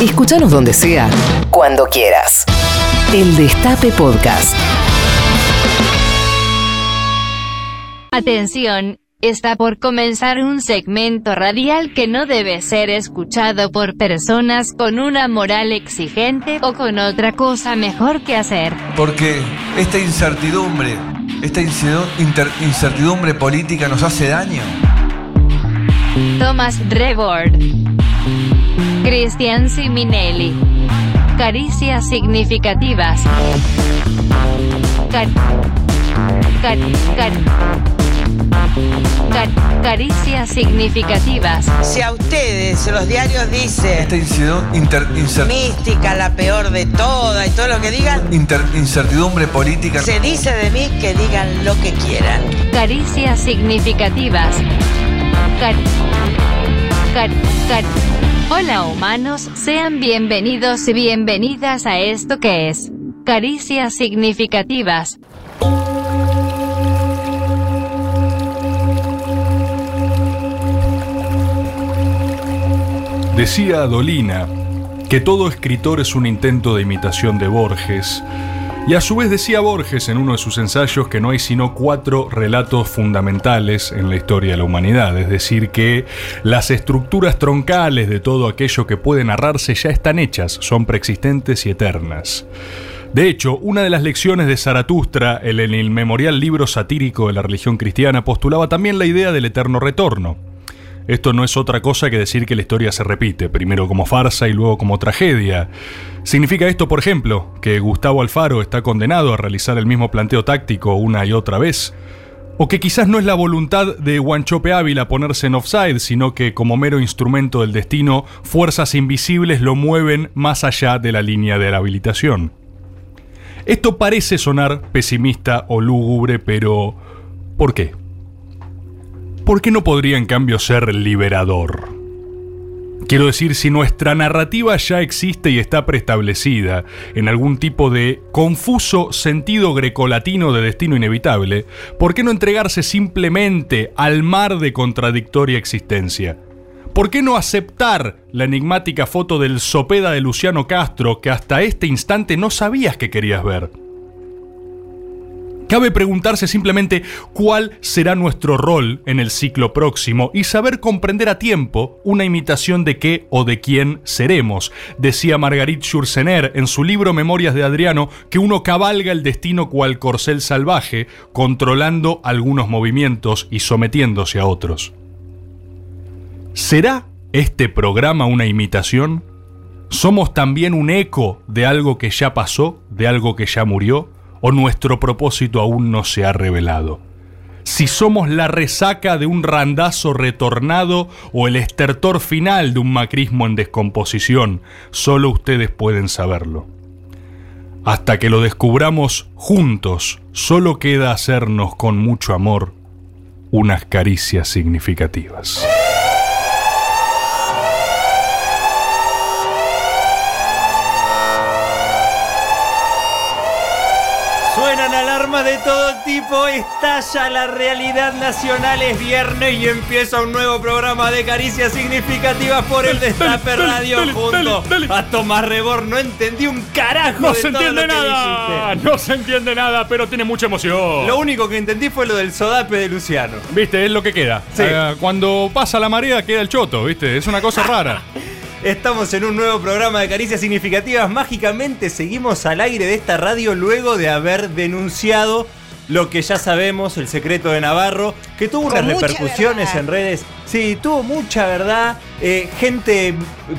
Escúchanos donde sea, cuando quieras. El Destape Podcast. Atención, está por comenzar un segmento radial que no debe ser escuchado por personas con una moral exigente o con otra cosa mejor que hacer. Porque esta incertidumbre, esta incertidumbre política nos hace daño. Thomas Rebord. Cristian Siminelli. Caricias significativas. Car- car- car- car- caricias significativas. Si a ustedes los diarios dicen Esta incident- inter- incer- mística, la peor de todas y todo lo que digan, inter- incertidumbre política. se dice de mí que digan lo que quieran. Caricias significativas. Car- car- car- Hola humanos, sean bienvenidos y bienvenidas a esto que es Caricias significativas. Decía Dolina que todo escritor es un intento de imitación de Borges, y a su vez decía Borges en uno de sus ensayos que no hay sino cuatro relatos fundamentales en la historia de la humanidad, es decir, que las estructuras troncales de todo aquello que puede narrarse ya están hechas, son preexistentes y eternas. De hecho, una de las lecciones de Zaratustra, el en el memorial libro satírico de la religión cristiana, postulaba también la idea del eterno retorno. Esto no es otra cosa que decir que la historia se repite, primero como farsa y luego como tragedia. ¿Significa esto, por ejemplo, que Gustavo Alfaro está condenado a realizar el mismo planteo táctico una y otra vez? ¿O que quizás no es la voluntad de Guanchope Ávila ponerse en offside, sino que como mero instrumento del destino, fuerzas invisibles lo mueven más allá de la línea de la habilitación? Esto parece sonar pesimista o lúgubre, pero ¿por qué? ¿Por qué no podría en cambio ser liberador? Quiero decir, si nuestra narrativa ya existe y está preestablecida en algún tipo de confuso sentido grecolatino de destino inevitable, ¿por qué no entregarse simplemente al mar de contradictoria existencia? ¿Por qué no aceptar la enigmática foto del sopeda de Luciano Castro que hasta este instante no sabías que querías ver? Cabe preguntarse simplemente cuál será nuestro rol en el ciclo próximo y saber comprender a tiempo una imitación de qué o de quién seremos. Decía Marguerite Yourcenar en su libro Memorias de Adriano que uno cabalga el destino cual corcel salvaje, controlando algunos movimientos y sometiéndose a otros. ¿Será este programa una imitación? ¿Somos también un eco de algo que ya pasó, de algo que ya murió? ¿O nuestro propósito aún no se ha revelado? Si somos la resaca de un randazo retornado o el estertor final de un macrismo en descomposición, solo ustedes pueden saberlo. Hasta que lo descubramos juntos, solo queda hacernos con mucho amor unas caricias significativas. Alarmas de todo tipo, estalla la realidad nacional, es viernes y empieza un nuevo programa de caricias significativas por el Destape Radio dale, junto dale, dale. a Tomás Rebor. No entendí un carajo No de se todo entiende lo que nada, dijiste. no se entiende nada, pero tiene mucha emoción. Lo único que entendí fue lo del sodape de Luciano. Viste, es lo que queda. Sí. Eh, cuando pasa la marea queda el choto, viste, es una cosa rara. Estamos en un nuevo programa de caricias significativas. Mágicamente seguimos al aire de esta radio luego de haber denunciado lo que ya sabemos, el secreto de Navarro, que tuvo unas repercusiones verdad. en redes. Sí, tuvo mucha verdad. eh, gente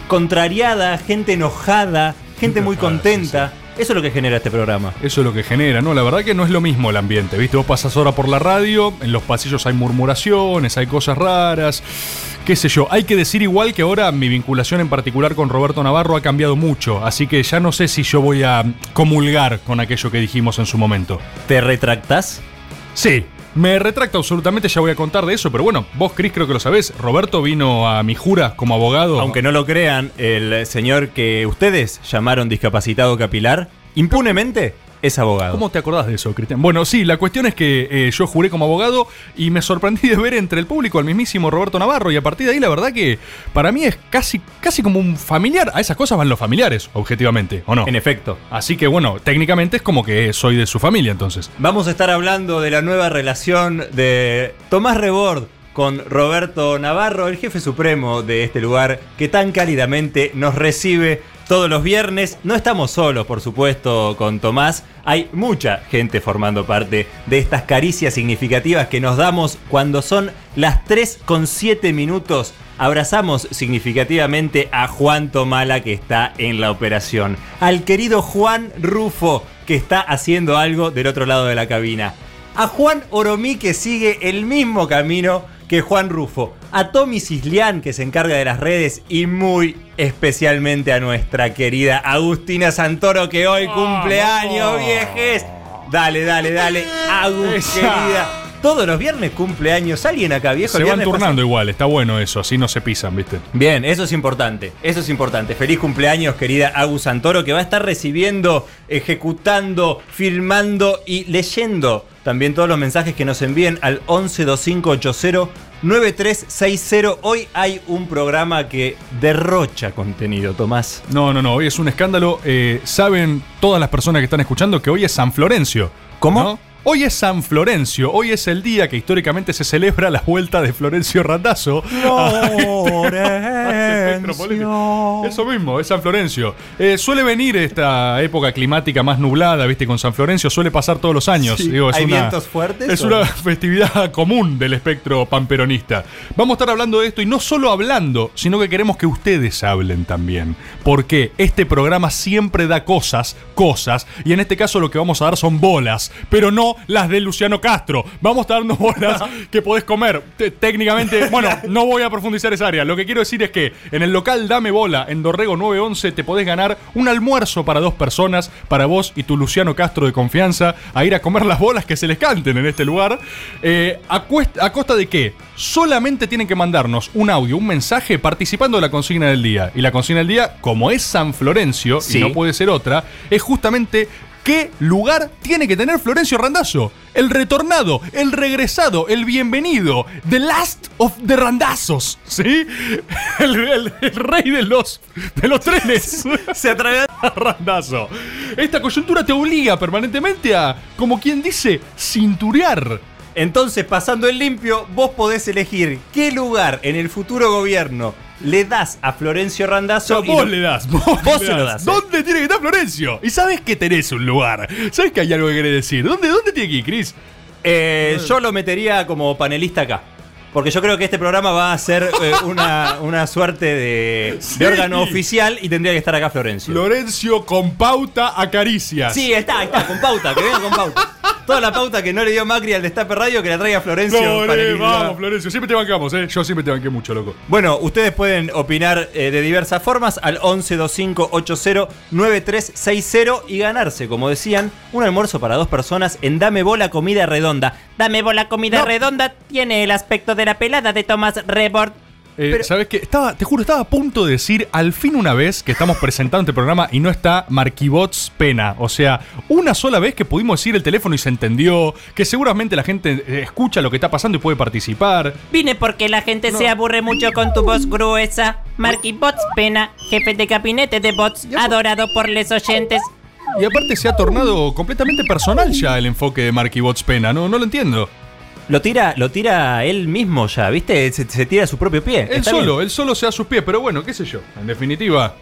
contrariada, gente enojada, gente muy contenta. Eso es lo que genera este programa. Eso es lo que genera, ¿no? La verdad que no es lo mismo el ambiente, ¿viste? Vos pasas ahora por la radio, en los pasillos hay murmuraciones, hay cosas raras, qué sé yo. Hay que decir igual que ahora mi vinculación en particular con Roberto Navarro ha cambiado mucho, así que ya no sé si yo voy a comulgar con aquello que dijimos en su momento. ¿Te retractás? Sí, me retracto absolutamente, ya voy a contar de eso, pero bueno, vos, Cris, creo que lo sabés. Roberto vino a mi jura como abogado. Aunque no lo crean, el señor que ustedes llamaron discapacitado capilar, impunemente es abogado. ¿Cómo te acordás de eso, Cristian? Bueno, sí, la cuestión es que eh, yo juré como abogado y me sorprendí de ver entre el público al mismísimo Roberto Navarro y a partir de ahí la verdad que para mí es casi, casi como un familiar. A esas cosas van los familiares, objetivamente, ¿o no? En efecto. Así que bueno, técnicamente es como que soy de su familia entonces. Vamos a estar hablando de la nueva relación de Tomás Rebord con Roberto Navarro, el jefe supremo de este lugar que tan cálidamente nos recibe todos los viernes. No estamos solos, por supuesto, con Tomás. Hay mucha gente formando parte de estas caricias significativas que nos damos cuando son las 3 con 7 minutos. Abrazamos significativamente a Juan Tomala que está en la operación. Al querido Juan Rufo que está haciendo algo del otro lado de la cabina. A Juan Oromí que sigue el mismo camino que Juan Rufo, a Tommy Cislián que se encarga de las redes y muy especialmente a nuestra querida Agustina Santoro que hoy cumpleaños, viejes. Dale, dale, dale, Agus, querida. Todos los viernes cumpleaños. Alguien acá, viejo. Se van turnando igual, está bueno eso, así no se pisan, ¿viste? Bien, eso es importante, eso es importante. Feliz cumpleaños, querida Agus Santoro, que va a estar recibiendo, ejecutando, filmando y leyendo también todos los mensajes que nos envíen al 1125809360. Hoy hay un programa que derrocha contenido, Tomás. No, no, no, hoy es un escándalo. Eh, Saben todas las personas que están escuchando que hoy es San Florencio. ¿Cómo? ¿no? Hoy es San Florencio, hoy es el día que históricamente se celebra la vuelta de Florencio Randazzo. Florencio. Eso mismo, es San Florencio. Eh, suele venir esta época climática más nublada, viste, con San Florencio, suele pasar todos los años. Sí. Digo, es ¿Hay una- vientos fuertes Es o una festividad común del espectro pamperonista. Vamos a estar hablando de esto y no solo hablando, sino que queremos que ustedes hablen también. Porque este programa siempre da cosas, cosas, y en este caso lo que vamos a dar son bolas, pero no las de Luciano Castro. Vamos a dando bolas que podés comer. Te- técnicamente, bueno, no voy a profundizar esa área. Lo que quiero decir es que en el local Dame Bola, en Dorrego 911, te podés ganar un almuerzo para dos personas, para vos y tu Luciano Castro de confianza, a ir a comer las bolas que se les canten en este lugar. Eh, a, a costa de qué? Solamente tienen que mandarnos un audio, un mensaje participando de la consigna del día. Y la consigna del día, como es San Florencio, Sí. y no puede ser otra, es justamente qué lugar tiene que tener Florencio Randazzo. El retornado, el regresado, el bienvenido, The Last of the Randazos, ¿sí? El, el- el rey de los, de los trenes. Se atreve Randazo. Esta coyuntura te obliga permanentemente a, como quien dice, cinturear. Entonces, pasando el limpio, vos podés elegir qué lugar en el futuro gobierno le das a Florencio Randazzo. Y vos lo- le das, vos, Vos se lo das, ¿eh? ¿Dónde tiene que estar Florencio? Y sabes que tenés un lugar. ¿Sabes que hay algo que querés decir? ¿Dónde, dónde tiene que ir, Chris? Eh, yo lo metería como panelista acá. Porque yo creo que este programa va a ser eh, una, una suerte de, órgano oficial y tendría que estar acá Florencio. Florencio con pauta acaricias. Sí, está, está, con pauta, que venga con pauta. Toda la pauta que no le dio Macri al Destape Radio, que la traiga Florencio. Flore, panelista. vamos, Florencio. Siempre te bancamos, ¿eh? Yo siempre te banqué mucho, loco. Bueno, ustedes pueden opinar eh, de diversas formas al 1125809360 y ganarse, como decían, un almuerzo para dos personas en Dame Bola Comida Redonda. Dame Bola Comida redonda tiene el aspecto de la pelada de Thomas Rebord. Eh, Pero- ¿Sabes qué? Estaba, te juro, estaba a punto de decir al fin una vez que estamos presentando este programa y no está Marquibots Pena. O sea, una sola vez que pudimos decir el teléfono y se entendió, que seguramente la gente eh, escucha lo que está pasando y puede participar. Vine porque la gente se aburre mucho con tu voz gruesa. Marky Bots Pena, jefe de gabinete de bots, adorado por los oyentes. Y aparte se ha tornado completamente personal ya el enfoque de Marquibots Pena, no, no lo entiendo. Lo tira, lo tira él mismo ya, ¿viste? Se, se tira a su propio pie. Él Está solo, bien. él solo se da sus pies, pero bueno, qué sé yo. En definitiva,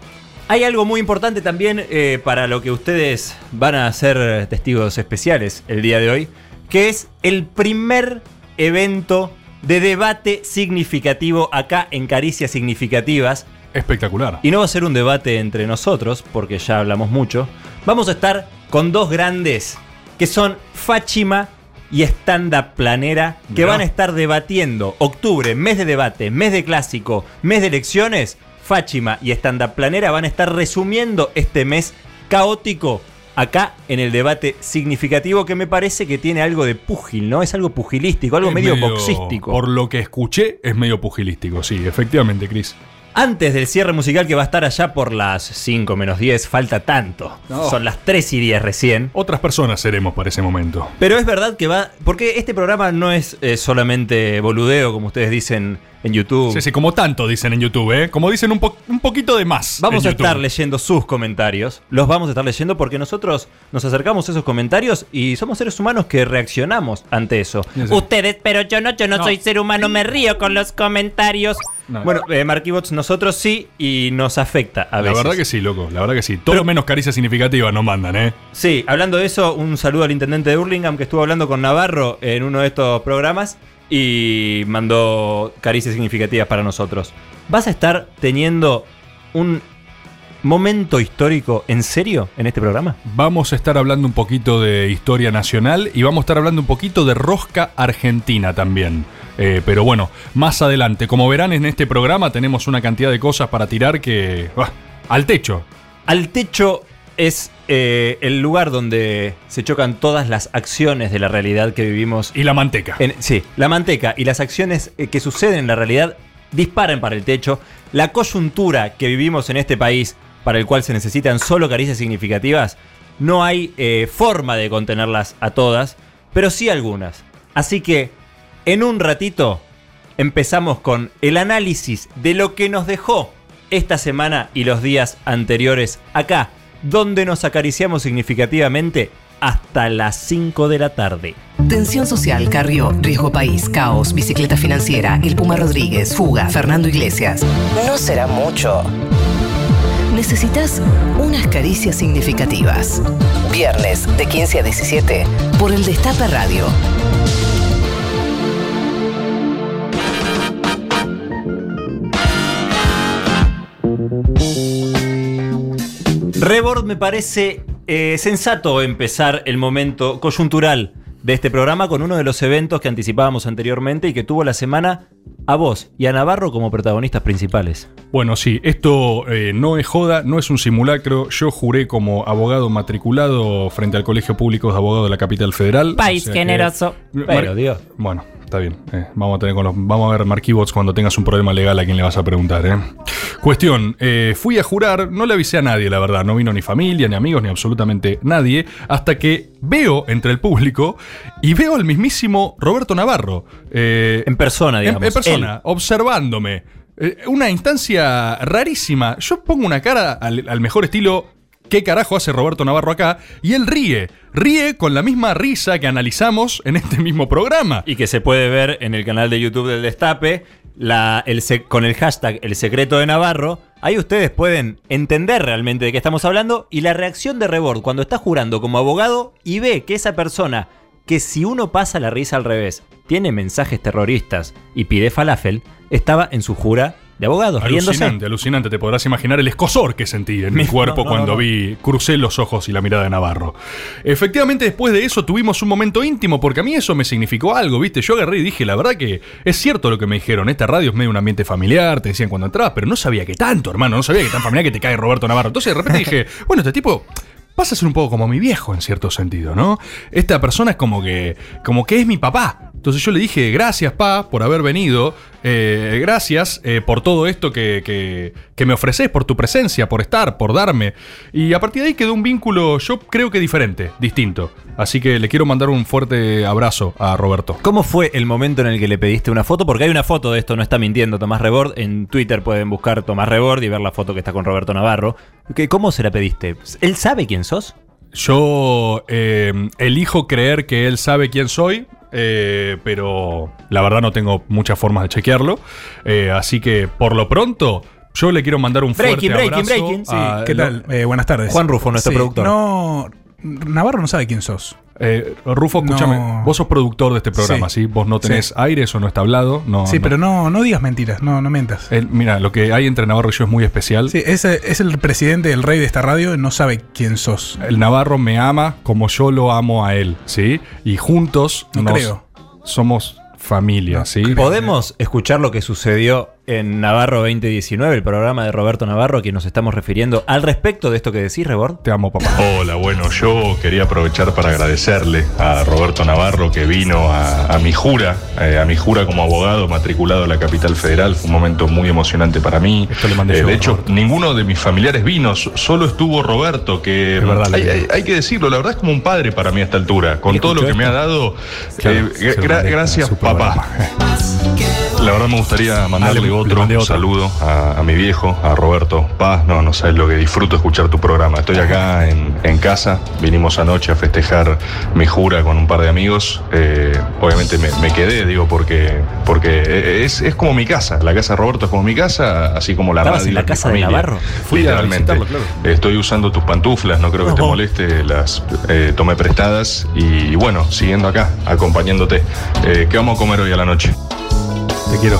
Hay algo muy importante también eh, para lo que ustedes van a ser testigos especiales el día de hoy, que es el primer evento de debate significativo acá en Caricias Significativas. espectacular. Y no va a ser un debate entre nosotros, porque ya hablamos mucho. Vamos a estar con dos grandes, que son Fáchima y Stand Up Planera, que van a estar debatiendo octubre, mes de debate, mes de clásico, mes de elecciones. Fáchima y Stand Up Planera van a estar resumiendo este mes caótico acá en el debate significativo que me parece que tiene algo de pugil, ¿no? Es algo pugilístico, algo Es medio, boxístico. Por lo que escuché, es medio pugilístico, sí, efectivamente, Chris. Antes del cierre musical que va a estar allá por las 5 menos 10, falta tanto. No. Son las 3 y 10 recién. Otras personas seremos para ese momento. Pero es verdad que va. Porque este programa no es eh, solamente boludeo, como ustedes dicen en YouTube. Sí, sí, como tanto dicen en YouTube, ¿eh? Como dicen un, po- un poquito de más. Vamos en a YouTube. estar leyendo sus comentarios. Los vamos a estar leyendo porque nosotros nos acercamos a esos comentarios y somos seres humanos que reaccionamos ante eso. Sí, sí. Ustedes, pero yo no, yo no, No. soy ser humano, me río con los comentarios. No, Bueno, eh, Marquibots, nosotros sí y nos afecta a la veces. verdad que sí, loco. La verdad que sí. Todo Pero- menos caricias significativas nos mandan, ¿eh? Sí, hablando de eso, un saludo al intendente de Hurlingham que estuvo hablando con Navarro en uno de estos programas y mandó caricias significativas para nosotros. ¿Vas a estar teniendo un momento histórico en serio en este programa? Vamos a estar hablando un poquito de historia nacional y vamos a estar hablando un poquito de rosca argentina también. Eh, pero bueno, más adelante. Como verán en este programa tenemos una cantidad de cosas para tirar que... bah, al techo. Al techo es eh, el lugar donde se chocan todas las acciones de la realidad que vivimos. Y la manteca. En- sí, la manteca y las acciones eh, que suceden en la realidad disparan para el techo. La coyuntura que vivimos en este país, para el cual se necesitan solo caricias significativas, no hay eh, forma de contenerlas a todas, pero sí algunas. Así que, en un ratito, empezamos con el análisis de lo que nos dejó esta semana y los días anteriores acá, donde nos acariciamos significativamente hasta las 5 de la tarde. Tensión social, Carrió, Riesgo País, Caos, Bicicleta Financiera, El Puma Rodríguez, Fuga, Fernando Iglesias. No será mucho. Necesitas unas caricias significativas. Viernes de 15 a 17 por el Destape Radio. Rebord me parece eh, sensato empezar el momento coyuntural de este programa con uno de los eventos que anticipábamos anteriormente y que tuvo la semana a vos y a Navarro como protagonistas principales. Bueno, sí, esto eh, no es joda, no es un simulacro. Yo juré como abogado matriculado frente al Colegio Público de Abogados de la Capital Federal. País O sea que- generoso. Pero, Dios. Bueno, está bien. eh, vamos a tener con los, vamos a ver Marquibots cuando tengas un problema legal a quien le vas a preguntar. ¿eh? Cuestión, eh, fui a jurar, no le avisé a nadie, la verdad. No vino ni familia, ni amigos, ni absolutamente nadie. Hasta que veo entre el público y veo al mismísimo Roberto Navarro. eh, En persona, digamos. en persona, observándome. Una instancia rarísima. Yo pongo una cara al, al mejor estilo. ¿Qué carajo hace Roberto Navarro acá? Y él ríe. Ríe con la misma risa que analizamos en este mismo programa. Y que se puede ver en el canal de YouTube del Destape con el hashtag El Secreto de Navarro. Ahí ustedes pueden entender realmente de qué estamos hablando y la reacción de Rebord cuando está jurando como abogado y ve que esa persona, que si uno pasa la risa al revés, tiene mensajes terroristas y pide falafel, estaba en su jura de abogado, riéndose. Alucinante, alucinante. Te podrás imaginar el escosor que sentí en mi No, cuerpo no, cuando no. vi, crucé los ojos y la mirada de Navarro. Efectivamente, después de eso tuvimos un momento íntimo, porque a mí eso me significó algo, ¿viste? Yo agarré y dije, la verdad que es cierto lo que me dijeron. Esta radio es medio un ambiente familiar, te decían cuando entrabas, pero no sabía que tanto, hermano. No sabía que tan familiar que te cae Roberto Navarro. Entonces, de repente dije, bueno, este tipo pasa a ser un poco como mi viejo en cierto sentido, ¿no? Esta persona es como que, como que es mi papá. Entonces yo le dije, gracias, pa, por haber venido. eh, gracias eh, por todo esto que, que, que me ofreces, por tu presencia, por estar, por darme. Y a partir de ahí quedó un vínculo, yo creo que diferente, distinto. Así que le quiero mandar un fuerte abrazo a Roberto. ¿Cómo fue el momento en el que le pediste una foto? Porque hay una foto de esto, no está mintiendo Tomás Rebord. En Twitter pueden buscar Tomás Rebord y ver la foto que está con Roberto Navarro. ¿Qué- ¿Cómo se la pediste? ¿Él sabe quién sos? Yo eh, elijo creer que él sabe quién soy, eh, pero la verdad no tengo muchas formas de chequearlo. Eh, así que por lo pronto, yo le quiero mandar un fuerte Breaking, breaking, abrazo breaking, sí. a- ¿Qué tal? Eh, buenas tardes. Juan Rufo, nuestro productor. No, Navarro no sabe quién sos. Eh, Rufo, escúchame, No. vos sos productor de este programa, ¿sí? Sí. Vos no tenés Sí. aire, eso no está hablado. No, sí, no. pero no, no digas mentiras, no, no mientas. Mira, lo que hay entre Navarro y yo es muy especial. Sí, ese es el presidente, el rey de esta radio, no sabe quién sos. El Navarro me ama como yo lo amo a él, ¿sí? Y juntos No nos creo. somos familia, No ¿sí? creo. ¿Podemos escuchar lo que sucedió en Navarro 2019, el programa de Roberto Navarro, a quien nos estamos refiriendo al respecto de esto que decís, Rebord. Te amo, papá. Hola, bueno, yo quería aprovechar para agradecerle a Roberto Navarro que vino a, a mi jura, eh, a mi jura como abogado matriculado a la capital federal. Fue un momento muy emocionante para mí. Esto le mandé Eh, yo, de hecho, Roberto. ninguno de mis familiares vino, so- solo estuvo Roberto, que Es verdad, hay, le- hay- hay que decirlo, la verdad es como un padre para mí a esta altura. Con ¿Y todo lo que me ha dado, Claro, eh, gra- mandé gracias papá. La verdad me gustaría mandarle le- le otro, saludo a, a mi viejo, a Roberto Paz. No, no sabes lo que disfruto escuchar tu programa. Estoy acá en, en casa, vinimos anoche a festejar mi jura con un par de amigos. Eh, obviamente me, me quedé, digo, porque, porque es, es como mi casa. La casa de Roberto es como mi casa, así como la ¿Estabas radio en la casa de. Navarro? Fui a Literalmente. visitarlo, claro. Estoy usando tus pantuflas, no creo que te No. moleste, las eh, tomé prestadas y, bueno, siguiendo acá, acompañándote. Eh, ¿Qué vamos a comer hoy a la noche? Te quiero.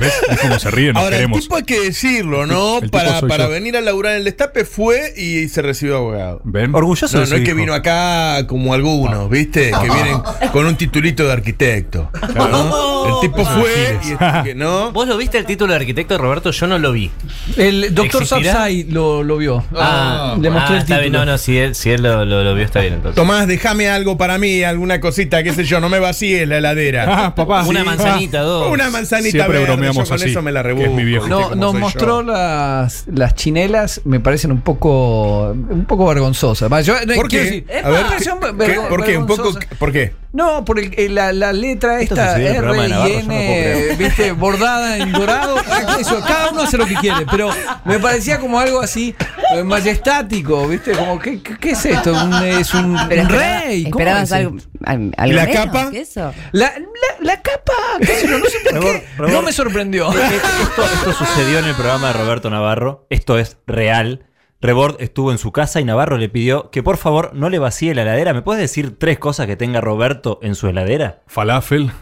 ¿Ves? Es como se ríe, nos Ahora, queremos. el tipo hay que decirlo, ¿no? Para, soy para yo. venir a laburar en el destape fue y se recibió abogado. ¿Ven? Orgulloso No, de no es que vino acá como algunos, ¿viste? Que vienen con un titulito de arquitecto. ¿no? El tipo fue y este que no. ¿Vos lo viste el título de arquitecto, Roberto? Yo no lo vi. El doctor. Sapsai lo, lo vio. Ah, le mostré Ah, el está título. bien. No, no, si él, si él lo, lo- lo vio, está bien entonces. Tomás, déjame algo para mí, alguna cosita, qué sé yo, no me vacíes la heladera. Ah, papá. Una Sí. manzanita, dos. Una manzanita Siempre verde, bromeamos yo con así, eso me la que es mi viejo. ¿viste No, cómo nos mostró yo? las, las chinelas, me parecen un poco un poco vergonzosas. Yo, no, ¿Por quiero qué? decir, A ver, epa, ¿qué- son qué- vergo- ¿por qué? Un poco, vergonzosas. ¿Por qué? No, por el- la, la letra esta R Navarro, y no N, viste, bordada en dorado. Ah, Eso, cada uno hace lo que quiere, pero me parecía como algo así eh, majestático, viste, como ¿qué, qué, es esto? Un- es un, Pero un espera- rey. ¿cómo ¿Esperabas es? algo, al- algo ¿Y la menos capa? que eso? La, la, la capa, qué sé yo, no sé por qué, Rebor- rebor- no me sorprendió. Esto, esto sucedió en el programa de Roberto Navarro. Esto es real. Rebord estuvo en su casa y Navarro le pidió que por favor no le vacíe la heladera. ¿Me puedes decir tres cosas que tenga Roberto en su heladera? Falafel,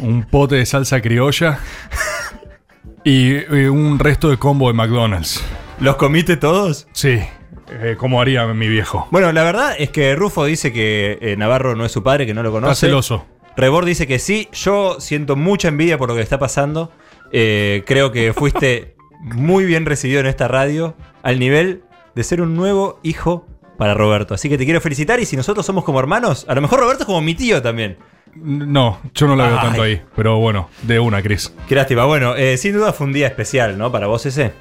un pote de salsa criolla y, eh, un resto de combo de McDonald's. ¿Los comiste todos? Sí, eh, como haría mi viejo. Bueno, la verdad es que Rufo dice que eh, Navarro no es su padre, que no lo Está conoce. celoso. Rebord dice que sí. Yo siento mucha envidia por lo que está pasando. Eh, creo que fuiste muy bien recibido en esta radio al nivel de ser un nuevo hijo para Roberto. Así que te quiero felicitar y si nosotros somos como hermanos, a lo mejor Roberto es como mi tío también. No, yo no la veo Ay. tanto ahí. Pero bueno, de una, Chris. Qué lástima. Bueno, eh, sin duda fue un día especial, ¿no? Para vos ese.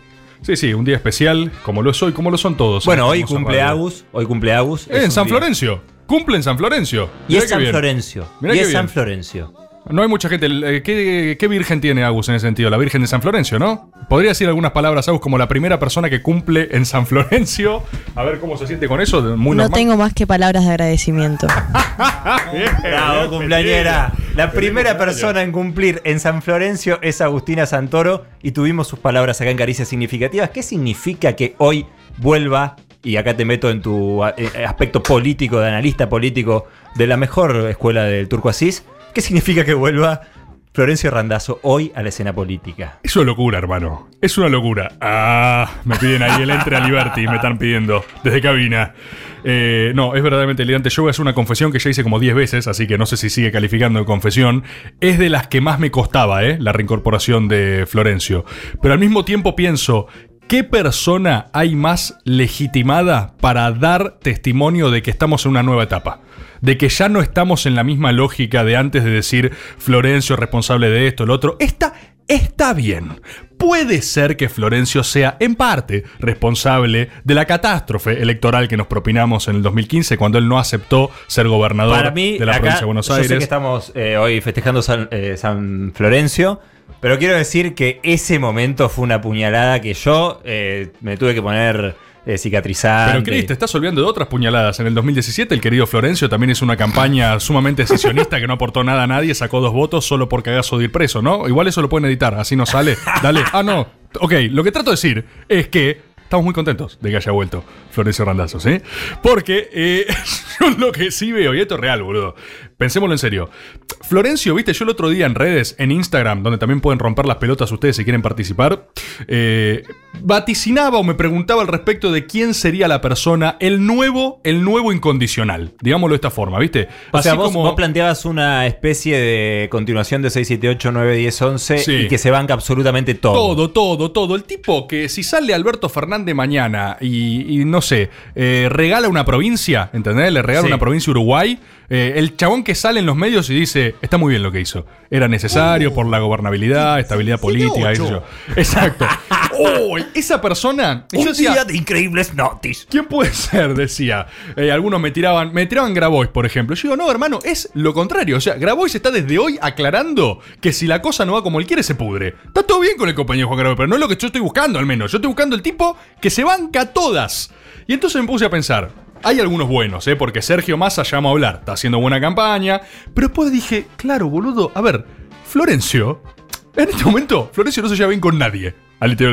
Sí, sí, un día especial, como lo soy, como lo son todos. Bueno, en hoy cumple. Agus. Hoy cumple Agus. Eh, Es en San día- Florencio. Cumple en San Florencio. Y Mirá es San bien. Florencio. Mirá y es San. Florencio. No hay mucha gente. eh, ¿Qué, qué virgen tiene Agus en ese sentido? La Virgen de San Florencio, ¿no? Podría decir algunas palabras, Agus, como la primera persona que cumple en San Florencio. A ver cómo se siente con eso. Muy no normal. tengo más que palabras de agradecimiento. Bravo, cumpleañera. La primera persona en cumplir en San Florencio es Agustina Santoro y tuvimos sus palabras acá en Caricias Significativas. ¿Qué significa que hoy vuelva, y acá te meto en tu eh, aspecto político, de analista político de la mejor escuela del Turco Asís? ¿Qué significa que vuelva Florencio Randazzo hoy a la escena política? Es una locura, hermano. Es una locura. Ah, me piden ahí el entre a Liberty, me están pidiendo desde cabina. Eh, no, es verdaderamente delirante. Yo hacer una confesión que ya hice como 10 veces, así que no sé si sigue calificando de confesión. Es de las que más me costaba, ¿eh? La reincorporación de Florencio. Pero al mismo tiempo pienso, ¿qué persona hay más legitimada para dar testimonio de que estamos en una nueva etapa? de que ya no estamos en la misma lógica de antes de decir Florencio es responsable de esto, el otro. Está, está bien. Puede ser que Florencio sea en parte responsable de la catástrofe electoral que nos propinamos en el 2015 cuando él no aceptó ser gobernador mí, de la acá, provincia de Buenos yo Aires. sé que estamos eh, hoy festejando San, eh, San Florencio, pero quiero decir que ese momento fue una puñalada que yo eh, me tuve que poner eh, cicatrizante. Pero Cris, te estás olvidando de otras puñaladas. En el 2017 el querido Florencio también hizo una campaña sumamente sesionista que no aportó nada a nadie, sacó dos votos solo por cagazo de ir preso, ¿no? Igual eso lo pueden editar, así no sale. Dale. Ah, no. Ok, lo que trato de decir es que estamos muy contentos de que haya vuelto Florencio Randazzo, ¿sí? Porque eh, yo lo que sí veo, y esto es real, boludo. Pensémoslo en serio. Florencio, viste, yo el otro día en redes, en Instagram, donde también pueden romper las pelotas ustedes si quieren participar, eh, vaticinaba o me preguntaba al respecto de quién sería la persona, el nuevo, el nuevo incondicional. Digámoslo de esta forma, ¿viste? O sea, vos, como- vos planteabas una especie de continuación de 6, 7, 8, 9, 10, 11 Sí. y que se banca absolutamente todo. Todo, todo, todo. El tipo que si sale Alberto Fernández mañana y, y no sé, eh, regala una provincia, ¿entendés? Le regala Sí. una provincia a Uruguay. Eh, el chabón que sale en los medios y dice, está muy bien lo que hizo. Era necesario por la gobernabilidad, estabilidad política, yo. Exacto. Oh, esa persona... yo decía, de increíbles notis. ¿Quién puede ser? Decía. Eh, algunos me tiraban, me tiraban Grabois, por ejemplo. Yo digo, no, hermano, es lo contrario. O sea, Grabois está desde hoy aclarando que si la cosa no va como él quiere, se pudre. Está todo bien con el compañero Juan Grabois, pero no es lo que yo estoy buscando, al menos. Yo estoy buscando el tipo que se banca todas. Y entonces me puse a pensar. Hay algunos buenos, ¿eh? Porque Sergio Massa llama a hablar, está haciendo buena campaña. Pero después dije, claro, boludo, a ver, Florencio, en este momento, Florencio no se lleva bien con nadie.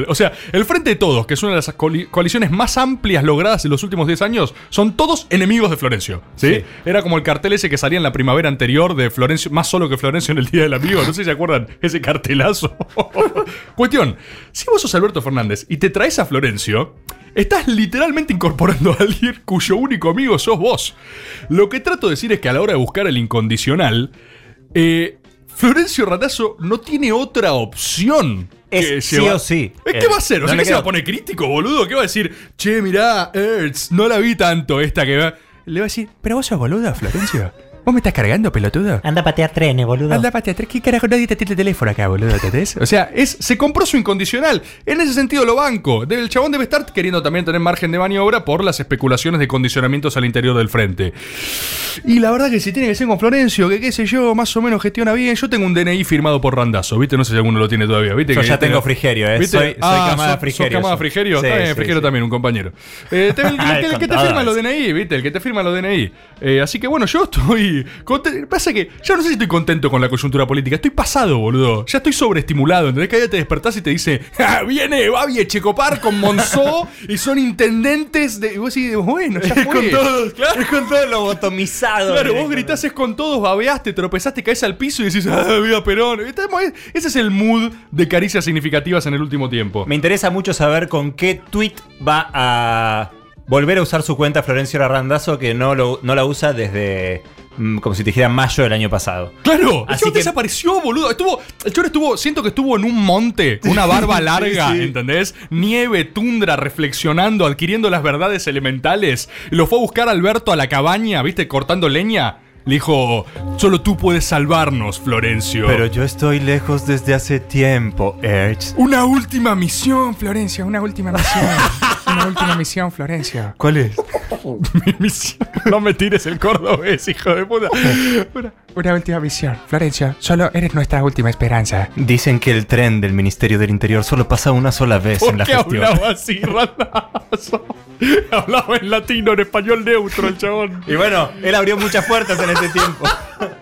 O sea, el Frente de Todos, que es una de las coali- coaliciones más amplias logradas en los últimos 10 años, son todos enemigos de Florencio. ¿sí? Sí. Era como el cartel ese que salía en la primavera anterior de Florencio, más solo que Florencio en el Día del Amigo. No sé si se acuerdan ese cartelazo. Cuestión, si vos sos Alberto Fernández y te traes a Florencio, estás literalmente incorporando a alguien cuyo único amigo sos vos. Lo que trato de decir es que a la hora de buscar el incondicional, eh, Florencio Ratazo no tiene otra opción. Es que sí llevar- o sí. ¿Eh, Eh, ¿Qué va a hacer? O no sea, ¿qué se va a poner crítico, boludo? ¿Qué va a decir? Che, mirá, Ertz, no la vi tanto esta que va. Le va a decir, pero vos sos boluda, Florencio. ¿Vos me estás cargando, pelotudo? Anda a patear trenes, boludo. Anda, patea, ¿qué carajo nadie te tiene el teléfono acá, boludo? ¿entendés? O sea, es, se compró su incondicional. En ese sentido lo banco. El chabón debe estar queriendo también tener margen de maniobra por las especulaciones de condicionamientos al interior del frente. Y la verdad que si tiene que ser con Florencio, que qué sé yo, más o menos gestiona bien. Yo tengo un DNI firmado por Randazo, ¿viste? No sé si alguno lo tiene todavía, ¿viste? Yo Que ya tengo- tengo Frigerio, ¿eh? ¿Viste? Soy- soy Ah, camada Frigerio, camada. Frigerio. Sí, bien, sí, Frigerio sí. también, un compañero. Eh, te- el, que- el que- el que te firma los. DNI, ¿viste? El que te firma los DNI. Eh, así que bueno, yo estoy. Conte- Pasa que yo no sé si estoy contento con la coyuntura política. Estoy pasado, boludo. Ya estoy sobreestimulado. ¿Entendés? Que día te despertás y te dice, "Ah, viene Babi Echecopar con Monzó y son intendentes de. Y vos decís, bueno, ya Es fue. con todos, Claro. es con todo lo botomizado. Claro, vos gritás es con todos, babeaste, tropezaste, caes al piso y decís, ah, viva Perón. Estamos- Ese es el mood de caricias significativas en el último tiempo. Me interesa mucho saber con qué tweet va a volver a usar su cuenta Florencio Larrandazo que no, lo, no la usa desde, como si te dijera, mayo del año pasado. Claro, el que- desapareció, boludo. Estuvo, el estuvo, siento que estuvo en un monte, una barba larga, sí. ¿entendés? Nieve, tundra, reflexionando, adquiriendo las verdades elementales. Lo fue a buscar Alberto a la cabaña, ¿viste? Cortando leña. Le dijo, solo tú puedes salvarnos, Florencio. Pero yo estoy lejos desde hace tiempo, Erch. Una última misión, Florencia, una última misión. una última misión, Florencia. ¿Cuál es? Mi misión. No me tires el cordobés, hijo de puta. Una, una última misión. Florencia, solo eres nuestra última esperanza. Dicen que el tren del Ministerio del Interior solo pasa una sola vez ¿Por en la qué gestión. hablaba así, Randazzo? hablaba en latino, en español neutro el chabón. Y bueno, él abrió muchas puertas en ese tiempo.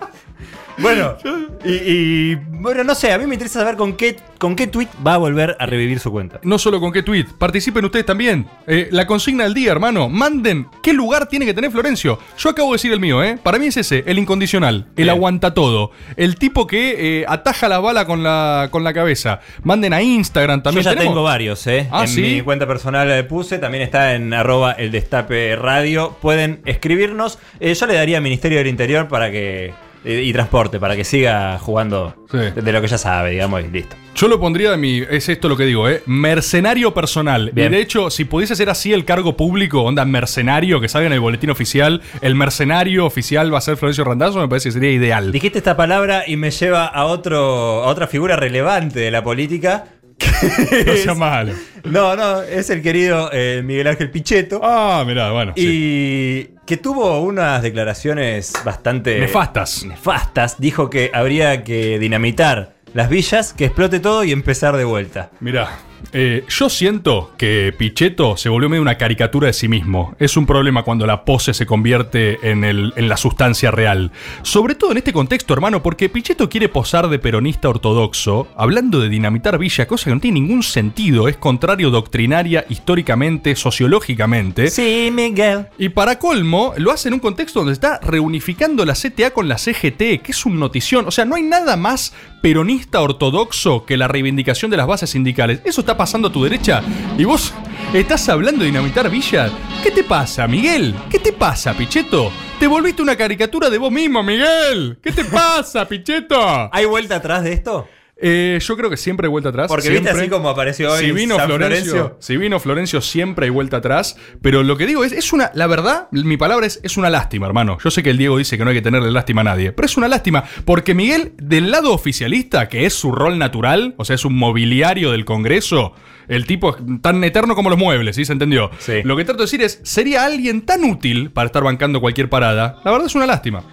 bueno, y, y, bueno, no sé, a mí me interesa saber con qué, con qué tweet va a volver a revivir su cuenta. No solo con qué tweet, participen ustedes también. Eh, la consigna del día, hermano. Manden qué lugar tiene que tener Florencio. Yo acabo de decir el mío, ¿eh? Para mí es ese, el incondicional, el Bien. aguanta todo. El tipo que eh, ataja la bala con la, con la cabeza. Manden a Instagram Yo también. ya ¿Tenemos? tengo varios, ¿eh? Ah, en ¿sí? mi cuenta personal eh, puse, también está en arroba el destape radio. Pueden escribirnos. Eh, yo le daría a Ministerio del Interior para que. Y transporte, para que siga jugando Sí. de, de lo que ya sabe, digamos, y listo. Yo lo pondría de mi. Es esto lo que digo, ¿eh? Mercenario personal. Bien. Y de hecho, si pudiese ser así el cargo público, onda mercenario, que salga en el boletín oficial, el mercenario oficial va a ser Florencio Randazzo, me parece que sería ideal. Dijiste esta palabra y me lleva a otro a otra figura relevante de la política. No sea malo. No, no, es el querido eh, Miguel Ángel Pichetto. Ah, mirá, bueno. sí. Y que tuvo unas declaraciones bastante Nefastas. nefastas. Dijo que habría que dinamitar las villas, que explote todo y empezar de vuelta. Mirá, eh, yo siento que Pichetto se volvió medio una caricatura de sí mismo. Es un problema cuando la pose se convierte en, el- en la sustancia real. Sobre todo en este contexto, hermano, porque Pichetto quiere posar de peronista ortodoxo, hablando de dinamitar Villa, cosa que no tiene ningún sentido, es contrario doctrinaria, históricamente, sociológicamente. Sí, Miguel. Y para colmo, lo hace en un contexto donde está reunificando la CTA con la CGT, que es un notición. O sea, no hay nada más peronista ortodoxo que la reivindicación de las bases sindicales. Eso está está pasando a tu derecha y vos estás hablando de dinamitar Villa. ¿Qué te pasa, Miguel? ¿Qué te pasa, Pichetto? Te volviste una caricatura de vos mismo, Miguel. ¿Qué te pasa, Pichetto? ¿Hay vuelta atrás de esto? Eh, yo creo que siempre hay vuelta atrás. Porque siempre. viste así como apareció hoy Si vino San Florencio, Florencio. si vino Florencio, siempre hay vuelta atrás. Pero lo que digo es, es una, la verdad, mi palabra es, es una lástima, hermano. Yo sé que el Diego dice que no hay que tenerle lástima a nadie, pero es una lástima porque Miguel, del lado oficialista, que es su rol natural, o sea, es un mobiliario del Congreso, el tipo es tan eterno como los muebles, ¿sí? ¿Se entendió? Lo que trato de decir es, sería alguien tan útil para estar bancando cualquier parada. La verdad es una lástima.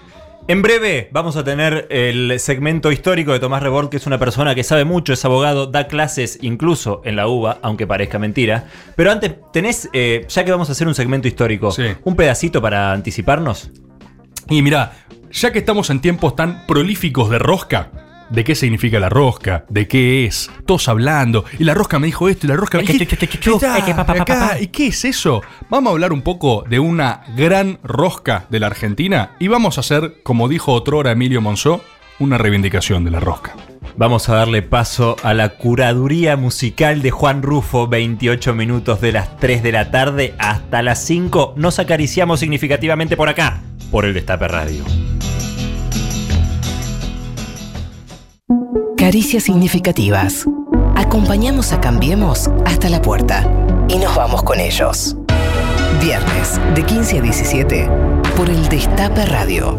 En breve vamos a tener el segmento histórico de Tomás Rebord, que es una persona que sabe mucho, es abogado, da clases incluso en la UBA, aunque parezca mentira. Pero antes, tenés, eh, ya que vamos a hacer un segmento histórico, un pedacito para anticiparnos. Y mira, ya que estamos en tiempos tan prolíficos de rosca, ¿de qué significa la rosca? ¿De qué es? Todos hablando. Y la rosca me dijo esto, y la rosca me pa- ¿Y qué es eso? Vamos a hablar un poco de una gran rosca de la Argentina y vamos a hacer, como dijo otrora Emilio Monzó, una reivindicación de la rosca. Vamos a darle paso a la curaduría musical de Juan Rufo, 28 minutos de las 3 de la tarde hasta las 5. Nos acariciamos significativamente por acá, por el Destape Radio. Caricias significativas. Acompañamos a Cambiemos hasta la puerta y nos vamos con ellos. Viernes de 15 a 17 por el Destape Radio.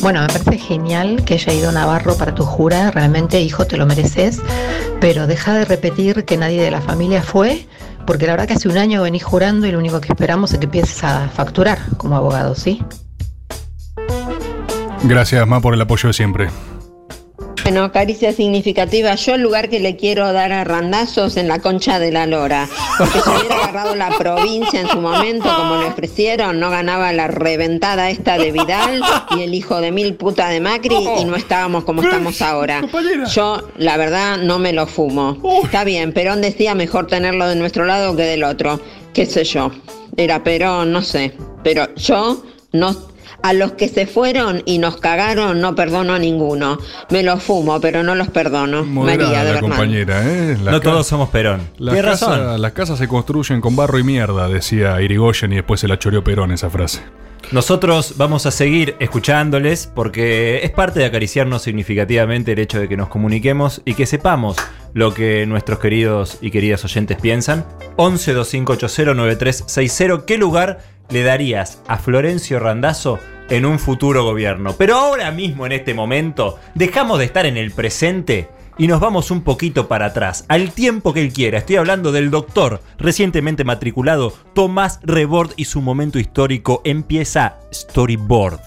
Bueno, me parece genial que haya ido Navarro para tu jura. Realmente, hijo, te lo mereces. Pero deja de repetir que nadie de la familia fue, porque la verdad que hace un año venís jurando y lo único que esperamos es que empieces a facturar como abogado, ¿sí? Gracias, Ma, por el apoyo de siempre. Bueno, caricia significativa. Yo el lugar que le quiero dar a randazos en la concha de la lora. Porque si hubiera agarrado la provincia en su momento, como le ofrecieron, no ganaba la reventada esta de Vidal y el hijo de mil puta de Macri y no estábamos como estamos ahora. Yo, la verdad, no me lo fumo. Está bien, Perón decía mejor tenerlo de nuestro lado que del otro. Qué sé yo. Era Perón, no sé. Pero yo no a los que se fueron y nos cagaron no perdono a ninguno. Me los fumo, pero no los perdono. Moderada María, de la verdad. compañera, ¿eh? No todos somos Perón. Tienes casas, razón. las casas se construyen con barro y mierda, decía Irigoyen y después se la choreó Perón esa frase. Nosotros vamos a seguir escuchándoles porque es parte de acariciarnos significativamente el hecho de que nos comuniquemos y que sepamos lo que nuestros queridos y queridas oyentes piensan. 11 2580 9360 ¿Qué lugar le darías a Florencio Randazzo en un futuro gobierno? Pero ahora mismo, en este momento, dejamos de estar en el presente y nos vamos un poquito para atrás, al tiempo que él quiera. Estoy hablando del doctor recientemente matriculado Tomás Rebord y su momento histórico empieza Storyboard.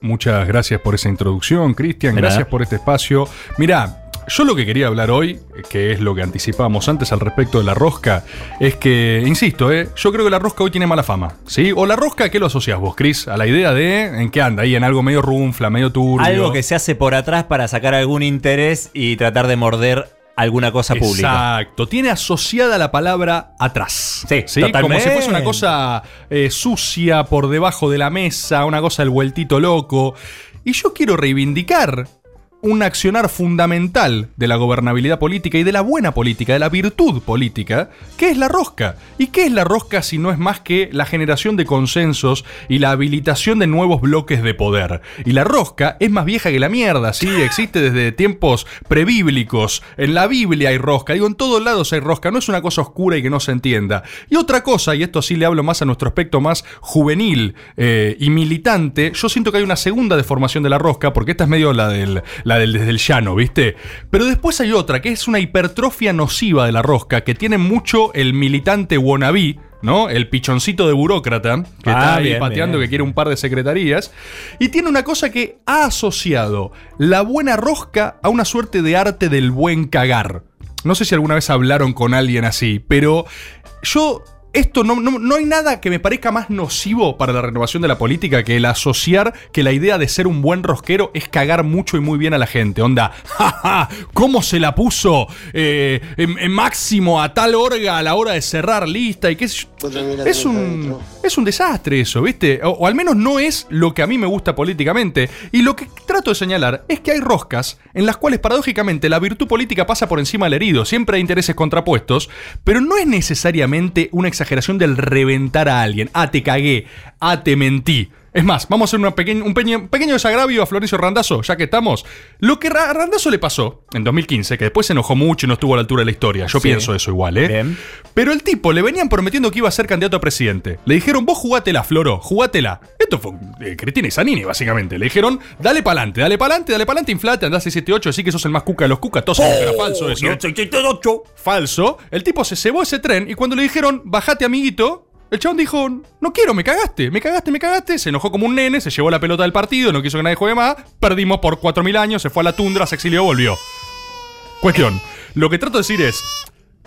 Muchas gracias por esa introducción, Cristian. Gracias por este espacio. Mirá, yo lo que quería hablar hoy, que es lo que anticipábamos antes al respecto de la rosca, es que, insisto, ¿eh? yo creo que la rosca hoy tiene mala fama. ¿Sí? O la rosca, ¿a qué lo asocias vos, Chris? A la idea de en qué anda, ahí en algo medio runfla, medio turbio. Algo que se hace por atrás para sacar algún interés y tratar de morder alguna cosa pública. Exacto, tiene asociada la palabra atrás. Sí, Como totalmente. si fuese una cosa eh, sucia por debajo de la mesa, una cosa del vueltito loco. Y yo quiero reivindicar un accionar fundamental de la gobernabilidad política y de la buena política, de la virtud política, que es la rosca. ¿Y qué es la rosca si no es más que la generación de consensos y la habilitación de nuevos bloques de poder? Y la rosca es más vieja que la mierda, ¿sí? Existe desde tiempos prebíblicos. En la Biblia hay rosca, digo, en todos lados hay rosca, no es una cosa oscura y que no se entienda. Y otra cosa, y esto sí le hablo más a nuestro aspecto más juvenil eh, y militante, yo siento que hay una segunda deformación de la rosca, porque esta es medio la del, del desde el llano, ¿viste? Pero después hay otra, que es una hipertrofia nociva de la rosca, que tiene mucho el militante wannabe, ¿no? El pichoncito de burócrata, que Ah, está ahí bien, pateando, bien. que quiere un par de secretarías. Y tiene una cosa que ha asociado la buena rosca a una suerte de arte del buen cagar. No sé si alguna vez hablaron con alguien así, pero yo esto no, no, no hay nada que me parezca más nocivo para la renovación de la política que el asociar que la idea de ser un buen rosquero es cagar mucho y muy bien a la gente. Onda, jaja, ¿cómo se la puso eh, en, en máximo a tal orga a la hora de cerrar lista? y qué sé yo? Es un, es un desastre eso, ¿viste? O, o al menos no es lo que a mí me gusta políticamente. Y lo que trato de señalar es que hay roscas en las cuales paradójicamente la virtud política pasa por encima del herido. Siempre hay intereses contrapuestos, pero no es necesariamente una exageración del reventar a alguien. Ah, te cagué. Ah, te mentí. Es más, vamos a hacer una pequeña- un pequeño, pequeño desagravio a Florencio Randazzo, ya que estamos. Lo que a Randazzo le pasó en 2015, que después se enojó mucho y no estuvo a la altura de la historia. Yo Sí. pienso eso igual, ¿eh? Pero el tipo le venían prometiendo que iba a ser candidato a presidente. Le dijeron, vos jugátela, Floro, jugátela. Esto fue eh, Cristina y Zanini, básicamente. Le dijeron, dale pa'lante, dale pa'lante, dale pa'lante, inflate, andás 678, así que sos el más cuca de los cucas. Todos que era falso eso. Falso. El tipo se cebó ese tren y cuando le dijeron, bajate, amiguito, el chabón dijo, no quiero, me cagaste, me cagaste, me cagaste. Se enojó como un nene, se llevó la pelota del partido, no quiso que nadie juegue más. Perdimos por 4.000 años, se fue a la tundra, se exilió, volvió. Cuestión. Lo que trato de decir es,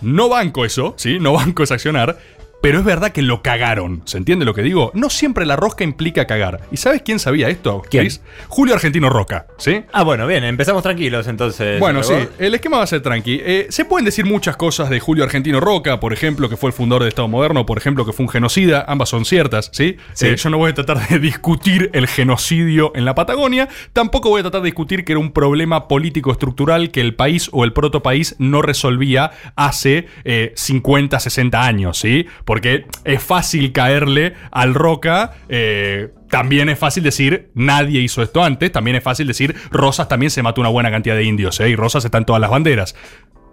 no banco eso, ¿sí? No banco ese accionar. Pero es verdad que lo cagaron. ¿Se entiende lo que digo? No siempre la rosca implica cagar. ¿Y sabes quién sabía esto? ¿Quién? Chris? Julio Argentino Roca, ¿sí? Ah, bueno, bien, empezamos tranquilos entonces. Bueno, sí, el esquema va a ser tranqui. Eh, se pueden decir muchas cosas de Julio Argentino Roca, por ejemplo, que fue el fundador del Estado moderno, por ejemplo, que fue un genocida, ambas son ciertas, ¿sí? Sí. Eh, yo no voy a tratar de discutir el genocidio en la Patagonia, tampoco voy a tratar de discutir que era un problema político estructural que el país o el protopaís no resolvía hace eh, 50, 60 años, ¿sí? Porque es fácil caerle al Roca. eh, también es fácil decir, nadie hizo esto antes. También es fácil decir, Rosas también se mató una buena cantidad de indios, ¿eh? Y Rosas está en todas las banderas.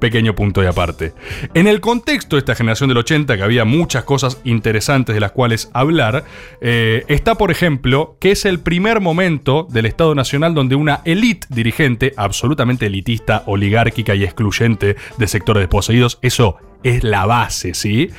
Pequeño punto y aparte. En el contexto de esta generación del 80, que había muchas cosas interesantes de las cuales hablar, eh, está, por ejemplo, que es el primer momento del Estado Nacional donde una élite dirigente, absolutamente elitista, oligárquica y excluyente de sectores desposeídos, eso es la base, ¿sí?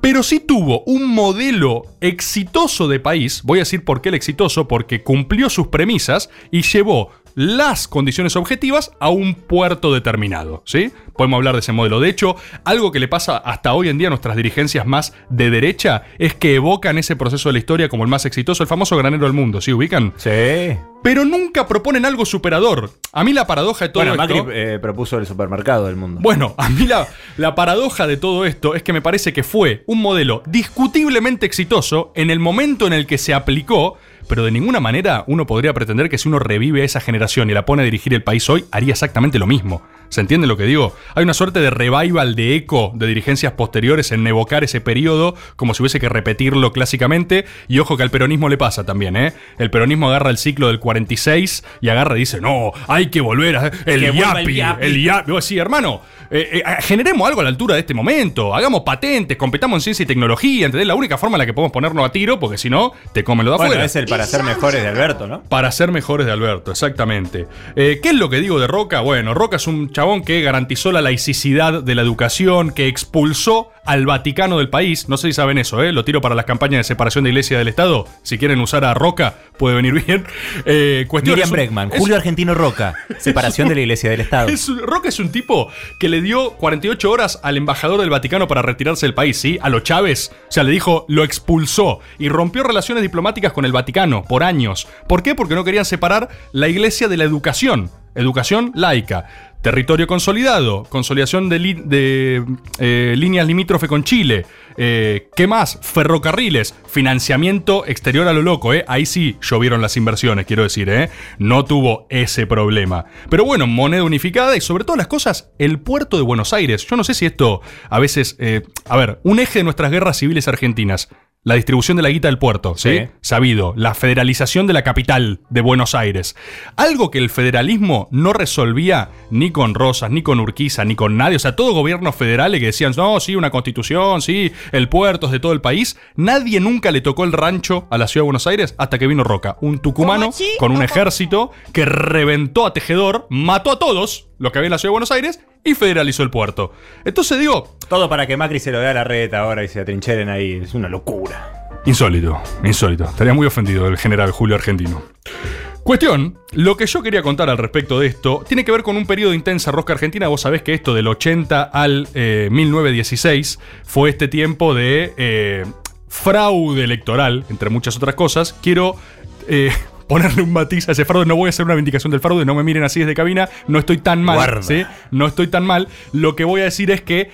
Pero sí tuvo un modelo exitoso de país, voy a decir por qué el exitoso, porque cumplió sus premisas y llevó las condiciones objetivas a un puerto determinado, ¿sí? Podemos hablar de ese modelo. De hecho, algo que le pasa hasta hoy en día a nuestras dirigencias más de derecha es que evocan ese proceso de la historia como el más exitoso, el famoso granero del mundo, ¿sí ubican? Sí. Pero nunca proponen algo superador. A mí la paradoja de todo Bueno, Macri esto... eh, propuso el supermercado del mundo. Bueno, a mí la, la paradoja de todo esto es que me parece que fue un modelo discutiblemente exitoso en el momento en el que se aplicó, pero de ninguna manera uno podría pretender que si uno revive a esa generación y la pone a dirigir el país hoy, haría exactamente lo mismo. ¿Se entiende lo que digo? Hay una suerte de revival de eco de dirigencias posteriores en evocar ese periodo como si hubiese que repetirlo clásicamente. Y ojo que al peronismo le pasa también, ¿eh? El peronismo agarra el ciclo del 46 y agarra y dice, no, hay que volver a... El Que yapi, yapi". el yapi. Decís, hermano, eh, eh, generemos algo a la altura de este momento. Hagamos patentes, competamos en ciencia y tecnología, ¿entendés? La única forma en la que podemos ponernos a tiro, porque si no, te comen lo de Bueno, afuera. es el para ser mejores de Alberto, ¿no? Para ser mejores de Alberto, exactamente. Eh, ¿Qué es lo que digo de Roca? Bueno, Roca es un chabón que garantizó la laicidad de la educación, que expulsó al Vaticano del país. No sé si saben eso, ¿eh? Lo tiro para las campañas de separación de iglesia del Estado. Si quieren usar a Roca, puede venir bien. Eh, cuestión, Miriam Bregman, Julio Argentino Roca, separación de la Iglesia del Estado. es Roca es un tipo que le dio 48 horas al embajador del Vaticano para retirarse del país, ¿sí? A los Chávez. O sea, le dijo, lo expulsó y rompió relaciones diplomáticas con el Vaticano por años. ¿Por qué? Porque no querían separar la iglesia de la educación. Educación laica. Territorio consolidado, consolidación de, eh, líneas limítrofe con Chile. Eh, ¿Qué más? Ferrocarriles, financiamiento exterior a lo loco, ¿eh? Ahí sí llovieron las inversiones, quiero decir, ¿eh? No tuvo ese problema. Pero bueno, moneda unificada y sobre todas las cosas, el puerto de Buenos Aires. Yo no sé si esto a veces. eh, a ver, un eje de nuestras guerras civiles argentinas. La distribución de la guita del puerto, ¿sí? Sí. Sabido. La federalización de la capital de Buenos Aires. Algo que el federalismo no resolvía ni con Rosas, ni con Urquiza, ni con nadie. O sea, todo gobiernos federales que decían, no, sí, una constitución, sí, el puerto es de todo el país. Nadie nunca le tocó el rancho a la ciudad de Buenos Aires hasta que vino Roca. Un tucumano con un ejército que reventó a Tejedor, mató a todos los que había en la ciudad de Buenos Aires y federalizó el puerto. Entonces digo, Todo para que Macri se lo dé a la reta ahora y se atrincheren ahí. Es una locura. Insólito, insólito. Estaría muy ofendido el general Julio Argentino. Cuestión, lo que yo quería contar al respecto de esto tiene que ver con un periodo de intensa rosca argentina. Vos sabés que esto del 80 al eh, 1916 fue este tiempo de eh, fraude electoral, entre muchas otras cosas. Quiero eh, ponerle un matiz a ese fraude. No voy a hacer una vindicación del fraude, no me miren así desde cabina. No estoy tan mal, Guarda. ¿sí? No estoy tan mal. Lo que voy a decir es que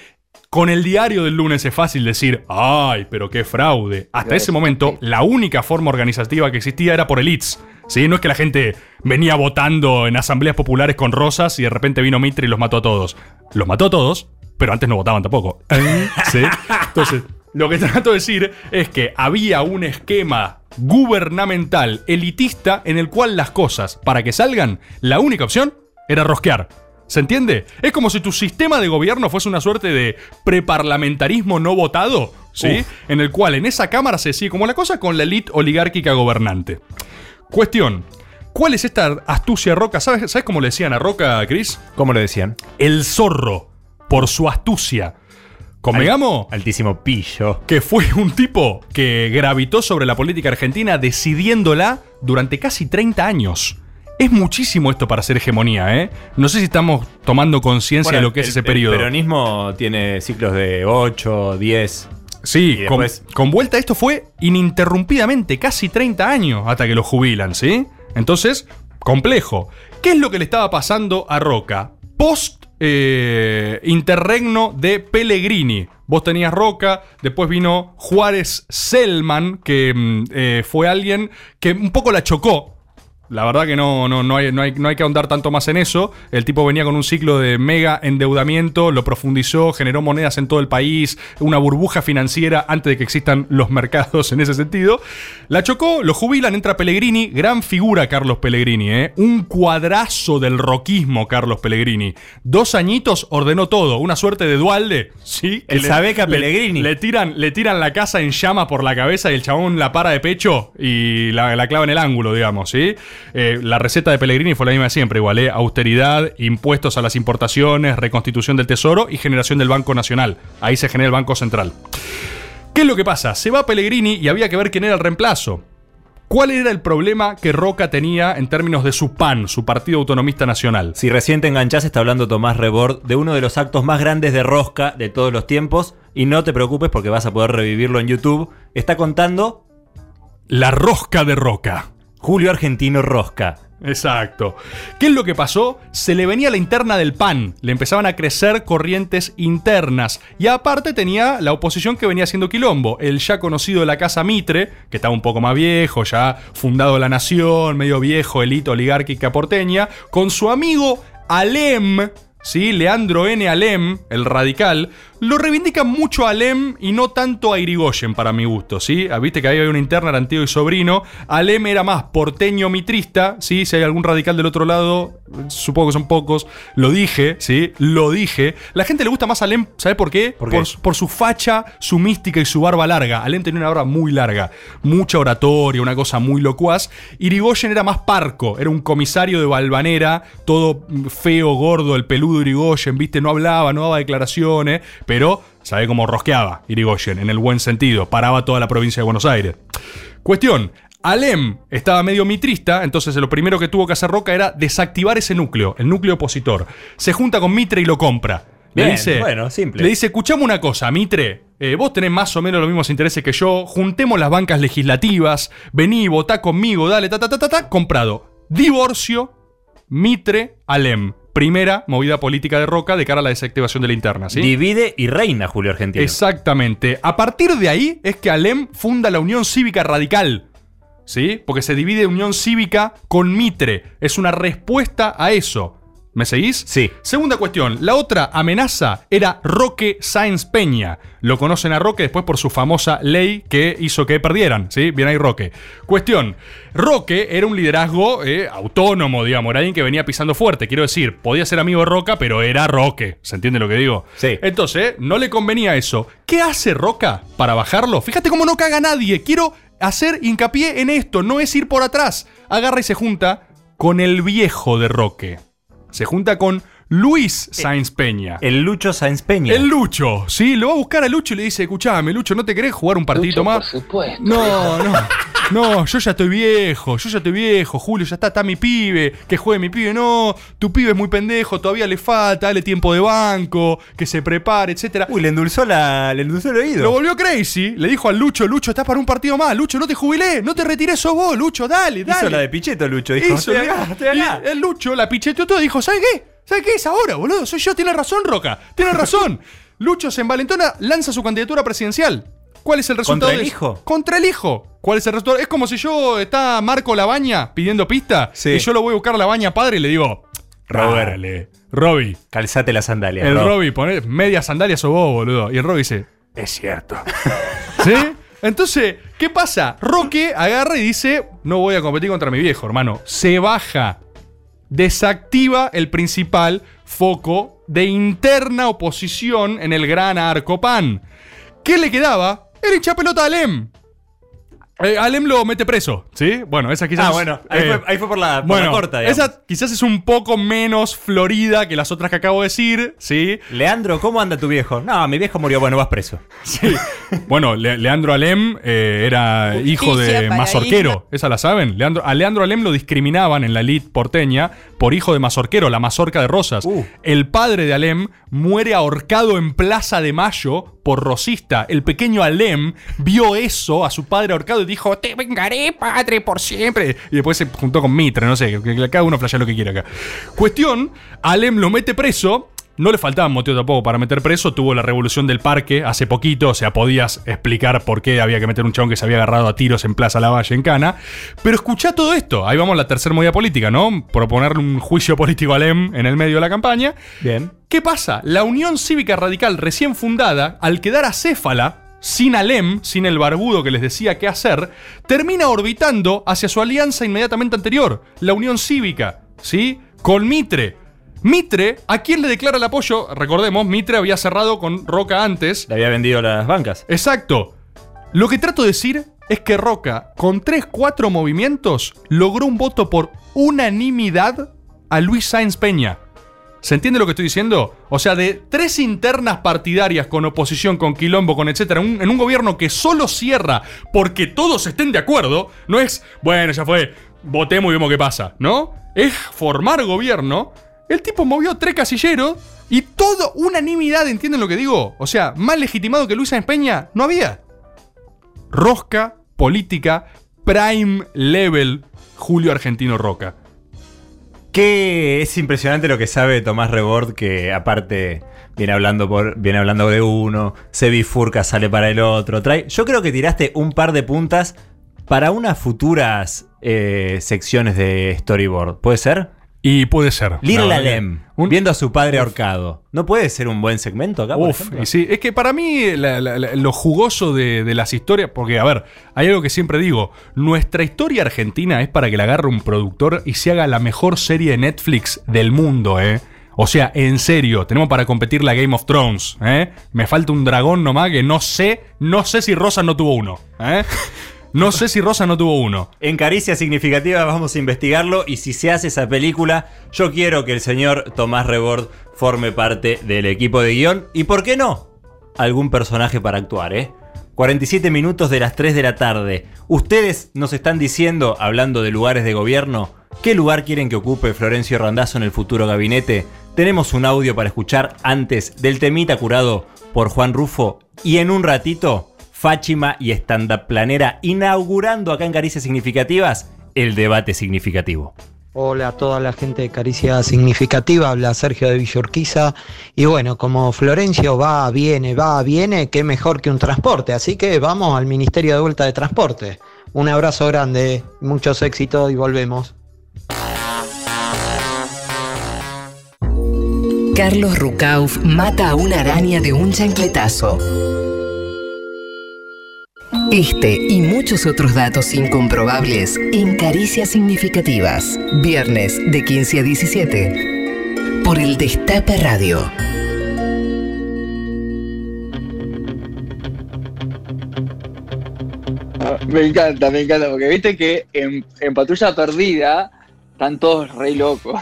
con el diario del lunes es fácil decir, ay, pero qué fraude. Hasta ese momento, la única forma organizativa que existía era por elites. ¿Sí? No es que la gente venía votando en asambleas populares con rosas y de repente vino Mitre y los mató a todos. Los mató a todos, pero antes no votaban tampoco. ¿Sí? Entonces, lo que trato de decir es que había un esquema gubernamental elitista en el cual las cosas, para que salgan, la única opción era rosquear. ¿Se entiende? Es como si tu sistema de gobierno fuese una suerte de preparlamentarismo no votado, ¿sí? Uf. En el cual en esa cámara se sigue como la cosa con la elite oligárquica gobernante. Cuestión. ¿Cuál es esta astucia Roca? ¿Sabes, ¿Sabes cómo le decían a Roca, Chris? ¿Cómo le decían? El zorro, por su astucia. Convengamos. altísimo pillo. Que fue un tipo que gravitó sobre la política argentina decidiéndola durante casi 30 años. Es muchísimo esto para hacer hegemonía, ¿eh? No sé si estamos tomando conciencia de lo que es ese periodo. El peronismo tiene ciclos de 8, 10. Sí, con, con vuelta esto fue ininterrumpidamente, casi 30 años hasta que lo jubilan, ¿sí? Entonces, complejo. ¿Qué es lo que le estaba pasando a Roca? Post eh, interregno de Pellegrini. Vos tenías Roca, después vino Juárez Selman, que mm, eh, fue alguien que un poco la chocó la verdad que no, no, no, hay, no, hay, no hay que ahondar tanto más en eso. El tipo venía con un ciclo de mega endeudamiento, lo profundizó, generó monedas en todo el país, una burbuja financiera antes de que existan los mercados en ese sentido. La chocó, lo jubilan, entra Pellegrini, gran figura Carlos Pellegrini, ¿eh? un cuadrazo del roquismo Carlos Pellegrini. Dos añitos ordenó todo, una suerte de dualde, ¿sí? El Sabeca le- Pellegrini. Le tiran, le tiran la casa en llama por la cabeza y el chabón la para de pecho y la, la clava en el ángulo, digamos, ¿sí? Eh, la receta de Pellegrini fue la misma de siempre, igual, ¿eh? Austeridad, impuestos a las importaciones, reconstitución del tesoro y generación del Banco Nacional. Ahí se genera el Banco Central. ¿Qué es lo que pasa? Se va Pellegrini y había que ver quién era el reemplazo. ¿Cuál era el problema que Roca tenía en términos de su PAN, su Partido Autonomista Nacional? Si recién te enganchás, está hablando Tomás Rebord de uno de los actos más grandes de rosca de todos los tiempos. Y no te preocupes porque vas a poder revivirlo en YouTube. Está contando. La rosca de Roca. Julio Argentino Rosca. Exacto. ¿Qué es lo que pasó? Se le venía la interna del PAN, le empezaban a crecer corrientes internas y aparte tenía la oposición que venía haciendo quilombo, el ya conocido de la Casa Mitre, que estaba un poco más viejo, ya fundado la nación, medio viejo, elite oligárquica porteña, con su amigo Alem, ¿sí? Leandro N. Alem, el radical, lo reivindican mucho a Alem y no tanto a Irigoyen para mi gusto, ¿sí? Ah, Viste que ahí había una interna, eran tío y sobrino. Alem era más porteño mitrista, ¿sí? Si hay algún radical del otro lado, supongo que son pocos, lo dije, ¿sí? Lo dije. La gente le gusta más a Alem, ¿sabe por qué? ¿Por qué? por su facha, su mística y su barba larga. Alem tenía una barba muy larga, mucha oratoria, una cosa muy locuaz. Irigoyen era más parco, era un comisario de Balvanera, todo feo, gordo, el peludo Irigoyen, ¿viste? No hablaba, no daba declaraciones, pero sabe cómo rosqueaba Irigoyen, en el buen sentido, paraba toda la provincia de Buenos Aires. Cuestión. Alem estaba medio mitrista, entonces lo primero que tuvo que hacer Roca era desactivar ese núcleo, el núcleo opositor. Se junta con Mitre y lo compra. Le dice, bueno, simple. Le dice, escuchame una cosa, Mitre. eh, vos tenés más o menos los mismos intereses que yo. Juntemos las bancas legislativas. Vení, votá conmigo, dale, ta, ta, ta, ta, ta. Comprado. Divorcio, Mitre, Alem. Primera movida política de Roca de cara a la desactivación de la interna, ¿sí? Divide y reina Julio Argentino. Exactamente. A partir de ahí es que Alem funda la Unión Cívica Radical. ¿Sí? Porque se divide Unión Cívica con Mitre. Es una respuesta a eso. ¿Me seguís? Sí. Segunda cuestión. La otra amenaza era Roque Sáenz Peña. Lo conocen a Roque después por su famosa ley que hizo que perdieran. ¿Sí? Bien ahí Roque. Cuestión. Roque era un liderazgo eh, autónomo, digamos. Era alguien que venía pisando fuerte. Quiero decir, podía ser amigo de Roca, pero era Roque. ¿Se entiende lo que digo? Sí. Entonces, no le convenía eso. ¿Qué hace Roca para bajarlo? Fíjate cómo no caga nadie. Quiero hacer hincapié en esto. No es ir por atrás. Agarra y se junta con el viejo de Roque. Se junta con Luis Sáenz Peña. El Lucho Sáenz Peña. El Lucho, sí, lo va a buscar a Lucho y le dice, escuchame, Lucho, ¿no te querés jugar un partidito más? Por supuesto. No, no. No, yo ya estoy viejo, yo ya estoy viejo, Julio, ya está, está mi pibe, que juegue mi pibe. No, tu pibe es muy pendejo, todavía le falta, dale tiempo de banco, que se prepare, etcétera. Uy, le endulzó, la, le endulzó el oído. Lo volvió crazy, le dijo al Lucho, Lucho, estás para un partido más, Lucho, no te jubilé, no te retires sos vos, Lucho, dale, dale. Hizo la de Pichetto, Lucho. Dijo, Hizo y el Lucho la picheteó todo y dijo, ¿sabes qué? ¿Sabes qué es ahora, boludo? Soy yo, tiene razón, Roca. Tiene razón. Lucho se envalentona, lanza su candidatura presidencial. ¿Cuál es el resultado? ¿Contra el de- hijo? Contra el hijo. ¿Cuál es el resultado? Es como si yo está Marco Labaña pidiendo pista y yo lo voy a buscar a Labaña padre y le digo, Robert. Robbie. Calzate la sandalia. El Rob. Robbie, media sandalia sos vos, boludo. Y el Robbie dice, es cierto. ¿Sí? Entonces, ¿qué pasa? Roque agarra y dice, no voy a competir contra mi viejo, hermano. Se baja. Desactiva el principal foco de interna oposición en el gran arco pan. ¿Qué le quedaba? Era hincha pelota a. Eh, Alem lo mete preso, ¿sí? Bueno, esa quizás. Ah, bueno, ahí, eh, fue, ahí fue por la, por bueno, la corta, digamos. esa quizás es un poco menos florida que las otras que acabo de decir, ¿sí? Leandro, ¿cómo anda tu viejo? No, mi viejo murió, bueno, vas preso. Sí. Bueno, Le- Leandro Alem eh, era hijo de mazorquero. ¿Esa la saben? Leandro, a Leandro Alem lo discriminaban en la elite porteña por hijo de mazorquero, la mazorca de Rosas. El padre de Alem muere ahorcado en Plaza de Mayo por rosista. El pequeño Alem vio eso a su padre ahorcado y dijo: Te vengaré, padre, por siempre. Y después se juntó con Mitre, no sé, que, cada uno flashea lo que quiera acá. Cuestión: Alem lo mete preso. No le faltaban motivos tampoco para meter preso. Tuvo la revolución del parque hace poquito. O sea, podías explicar por qué había que meter un chabón que se había agarrado a tiros en Plaza Lavalle, en Cana. Pero escuchá todo esto. Ahí vamos a la tercera movida política, ¿no? Proponerle un juicio político a Alem en el medio de la campaña. Bien. ¿Qué pasa? La Unión Cívica Radical recién fundada, al quedar acéfala, sin Alem, sin el barbudo que les decía qué hacer, termina orbitando hacia su alianza inmediatamente anterior, la Unión Cívica, ¿sí? Con Mitre. Mitre, ¿a quién le declara el apoyo? Recordemos, Mitre había cerrado con Roca antes. Le había vendido las bancas. Exacto. Lo que trato de decir es que Roca, con 3-4 movimientos, logró un voto por unanimidad a Luis Sáenz Peña. ¿Se entiende lo que estoy diciendo? O sea, de tres internas partidarias con oposición, con quilombo, con etcétera, en un gobierno que solo cierra porque todos estén de acuerdo, no es, bueno, ya fue, votemos y vemos qué pasa, ¿no? Es formar gobierno. El tipo movió tres casilleros y todo unanimidad, ¿entienden lo que digo? O sea, más legitimado que Luis Sáenz Peña no había. Rosca, política, prime level, Julio Argentino Roca. Que es impresionante lo que sabe Tomás Rebord, que aparte viene hablando, por, viene hablando de uno, se bifurca, sale para el otro. Trae, yo creo que tiraste un par de puntas para unas futuras eh, secciones de storyboard. ¿Puede ser? Y puede ser. Little La Alem, viendo a su padre ahorcado. ¿No puede ser un buen segmento acá? por Uf, ejemplo? y sí, es que para mí la- la- la- lo jugoso de, de las historias, porque a ver, hay algo que siempre digo, nuestra historia argentina es para que la agarre un productor y se haga la mejor serie de Netflix del mundo, ¿eh? O sea, en serio, tenemos para competir la Game of Thrones, ¿eh? Me falta un dragón nomás que no sé, no sé si Rosa no tuvo uno, ¿eh? No sé si Rosa no tuvo uno. En Caricia Significativa vamos a investigarlo y si se hace esa película, yo quiero que el señor Tomás Rebord forme parte del equipo de guion y, ¿por qué no? Algún personaje para actuar, ¿eh? 47 minutos de las 3 de la tarde. Ustedes nos están diciendo, hablando de lugares de gobierno, ¿qué lugar quieren que ocupe Florencio Randazzo en el futuro gabinete? Tenemos un audio para escuchar antes del temita curado por Juan Rufo y en un ratito Fáchima y Stand Up Planera inaugurando acá en Caricias Significativas el debate significativo. Hola a toda la gente de Caricia Significativa, habla Sergio de Villorquiza. Y bueno, como Florencio va, viene, va, viene, qué mejor que un transporte. Así que vamos al Ministerio de Vuelta de Transporte. Un abrazo grande, muchos éxitos y volvemos. Carlos Rucauf mata a una araña de un chancletazo. Este y muchos otros datos incomprobables en Caricias Significativas. Viernes de 15 a 17. Por el Destape Radio. Me encanta, me encanta, porque viste que en, en Patrulla Perdida están todos re locos.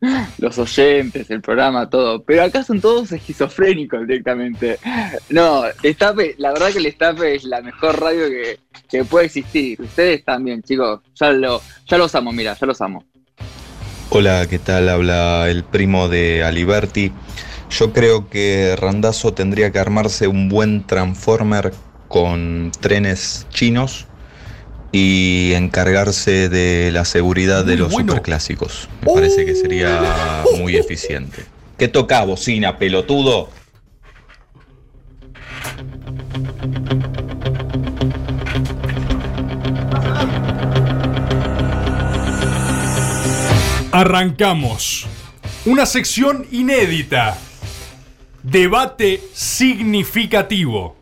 los oyentes, el programa, todo. Pero acá son todos esquizofrénicos directamente. No, Destape, la verdad que el Destape es la mejor radio que, que puede existir. Ustedes también, chicos. Ya, lo, ya los amo, mira, ya los amo. Hola, ¿qué tal? Habla el primo de Aliberti. Yo creo que Randazo tendría que armarse un buen transformer con trenes chinos y encargarse de la seguridad de los bueno. superclásicos. Me parece que sería muy eficiente. ¿Qué toca, bocina, pelotudo? Arrancamos. Una sección inédita. Debate significativo.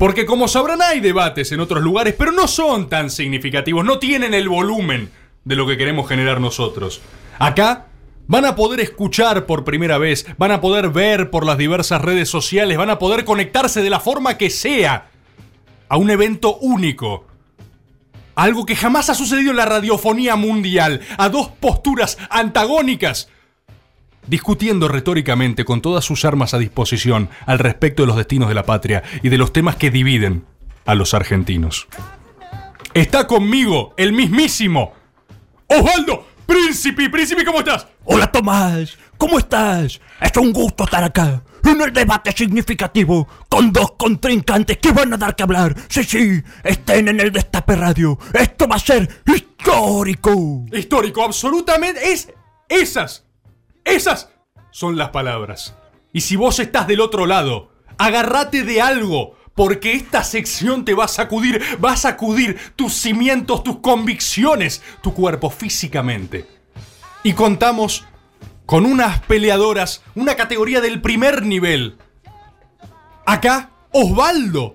Porque como sabrán hay debates en otros lugares, pero no son tan significativos, no tienen el volumen de lo que queremos generar nosotros. Acá van a poder escuchar por primera vez, van a poder ver por las diversas redes sociales, van a poder conectarse de la forma que sea a un evento único. Algo que jamás ha sucedido en la radiofonía mundial, a dos posturas antagónicas, discutiendo retóricamente con todas sus armas a disposición al respecto de los destinos de la patria y de los temas que dividen a los argentinos. Está conmigo el mismísimo Osvaldo Príncipe. Príncipe, ¿cómo estás? Hola Tomás, ¿cómo estás? Es un gusto estar acá en el debate significativo con dos contrincantes que van a dar que hablar. Sí, sí, estén en el Destape Radio. Esto va a ser histórico. Histórico, absolutamente. Es esas. Esas son las palabras. Y si vos estás del otro lado, agárrate de algo. Porque esta sección te va a sacudir, va a sacudir tus cimientos, tus convicciones, tu cuerpo físicamente. Y contamos con unas peleadoras, una categoría del primer nivel. Acá, Osvaldo,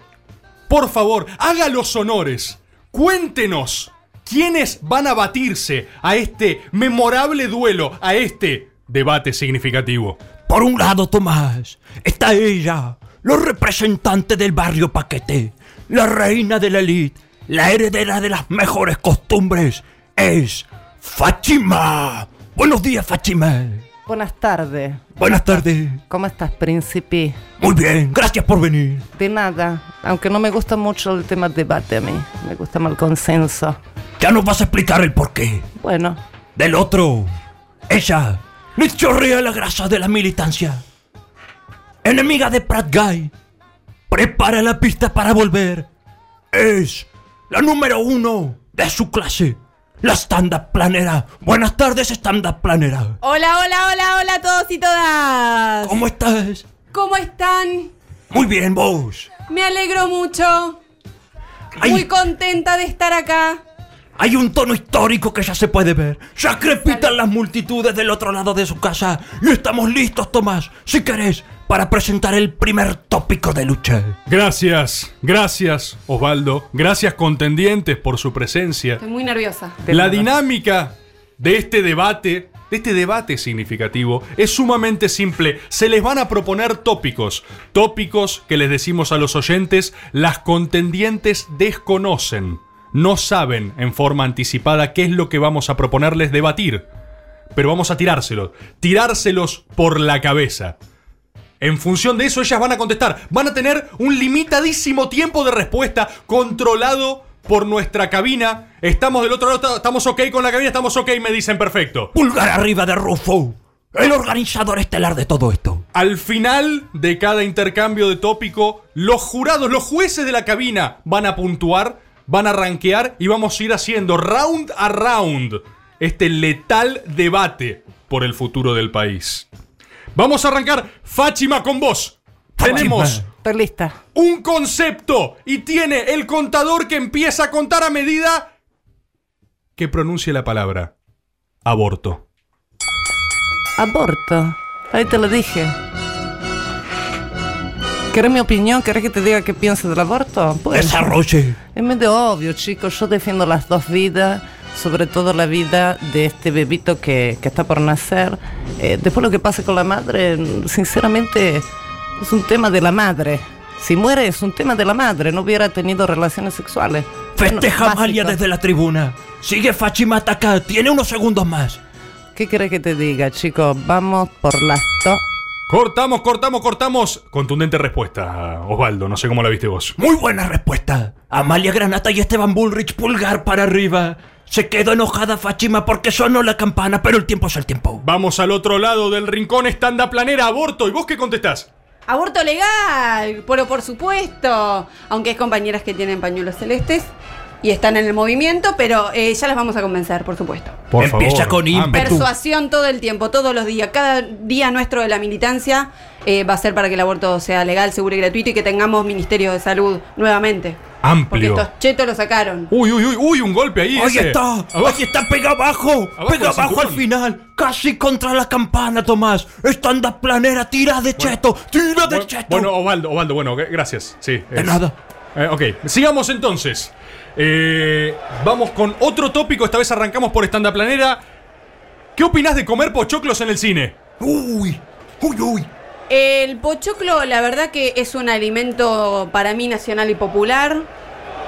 por favor, haga los honores. Cuéntenos quiénes van a batirse a este memorable duelo, a este debate significativo. Por un lado, Tomás, está ella, los representantes del barrio Paquete, la reina de la elite, la heredera de las mejores costumbres, es Fátima. Buenos días, Fátima. Buenas tardes. Buenas tardes. ¿Cómo estás, príncipe? Muy bien, gracias por venir. De nada, aunque no me gusta mucho el tema debate a mí, me gusta más el consenso. Ya nos vas a explicar el porqué. Bueno, Del otro, ella le chorrea la grasa de la militancia. Enemiga de Pratt Guy. Prepara la pista para volver. Es la número uno de su clase. La stand-up planera. Buenas tardes, stand-up planera. Hola, hola, hola, hola a todos y todas. ¿Cómo estás? ¿Cómo están? Muy bien, vos. Me alegro mucho. Ay. Muy contenta de estar acá. Hay un tono histórico que ya se puede ver. Ya crepitan las multitudes del otro lado de su casa. Y estamos listos, Tomás, si querés, para presentar el primer tópico de lucha. Gracias, gracias Osvaldo, gracias contendientes por su presencia. Estoy muy nerviosa. La dinámica de este debate, de este debate significativo, es sumamente simple. Se les van a proponer tópicos, tópicos que les decimos a los oyentes, las contendientes desconocen, no saben en forma anticipada qué es lo que vamos a proponerles debatir. Pero vamos a tirárselos, tirárselos por la cabeza. En función de eso, ellas van a contestar. Van a tener un limitadísimo tiempo de respuesta controlado por nuestra cabina. Estamos del otro lado, estamos ok con la cabina, estamos ok, me dicen perfecto. Pulgar arriba de Rufo, el organizador estelar de todo esto. Al final de cada intercambio de tópico, los jurados, los jueces de la cabina van a puntuar, van a rankear y vamos a ir haciendo round a round este letal debate por el futuro del país. Vamos a arrancar, Fáchima, con vos. Tenemos estoy lista. un concepto y tiene el contador que empieza a contar a medida que pronuncie la palabra aborto. Aborto. Ahí te lo dije. ¿Querés mi opinión? ¿Querés que te diga qué pienso del aborto? Pues, Desarrolle. Es medio obvio, chicos. Yo defiendo las dos vidas, sobre todo la vida de este bebito que, que está por nacer. Eh, después lo que pase con la madre, sinceramente, es un tema de la madre. Si muere es un tema de la madre, no hubiera tenido relaciones sexuales. Festeja Bueno, básico. desde la tribuna. Sigue Fáchima acá, tiene unos segundos más. ¿Qué querés que te diga, chicos? Vamos por las dos. Cortamos, cortamos, cortamos. Contundente respuesta, Osvaldo. No sé cómo la viste vos. Muy buena respuesta. Amalia Granata y Esteban Bullrich pulgar para arriba. Se quedó enojada Fátima porque sonó la campana, pero el tiempo es el tiempo. Vamos al otro lado del rincón estanda planera aborto. ¿Y vos qué contestás? Aborto legal, pero por supuesto. Aunque hay compañeras que tienen pañuelos celestes y están en el movimiento, pero eh, ya las vamos a convencer, por supuesto. Por Empieza favor, con ímpetu. Persuasión todo el tiempo, todos los días. Cada día nuestro de la militancia eh, va a ser para que el aborto sea legal, seguro y gratuito y que tengamos Ministerio de Salud nuevamente. Porque Amplio. estos chetos lo sacaron. Uy, uy, uy, uy, un golpe ahí. Ahí ese. está, Abajo. ahí está, pega abajo, Abajo pega abajo al cinturón. final, casi contra la campana, Tomás. Estanda planera, tira de cheto, tira de cheto. Bueno, Osvaldo, Osvaldo, bueno, g- gracias. Sí. De es- nada. Eh, ok, sigamos entonces. Eh, vamos con otro tópico. Esta vez arrancamos por estanda planera. ¿Qué opinás de comer pochoclos en el cine? Uy, uy, uy. El pochoclo, la verdad que es un alimento para mí nacional y popular.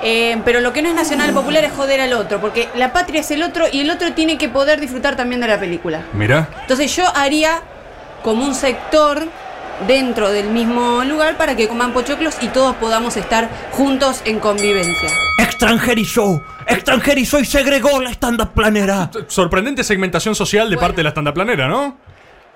eh, pero lo que no es nacional y popular es joder al otro, porque la patria es el otro y el otro tiene que poder disfrutar también de la película. Mira. Entonces yo haría como un sector dentro del mismo lugar para que coman pochoclos y todos podamos estar juntos en convivencia. Extranjerizó, extranjerizó y segregó la estanda planera. Sorprendente segmentación social de parte de la estanda planera, ¿no?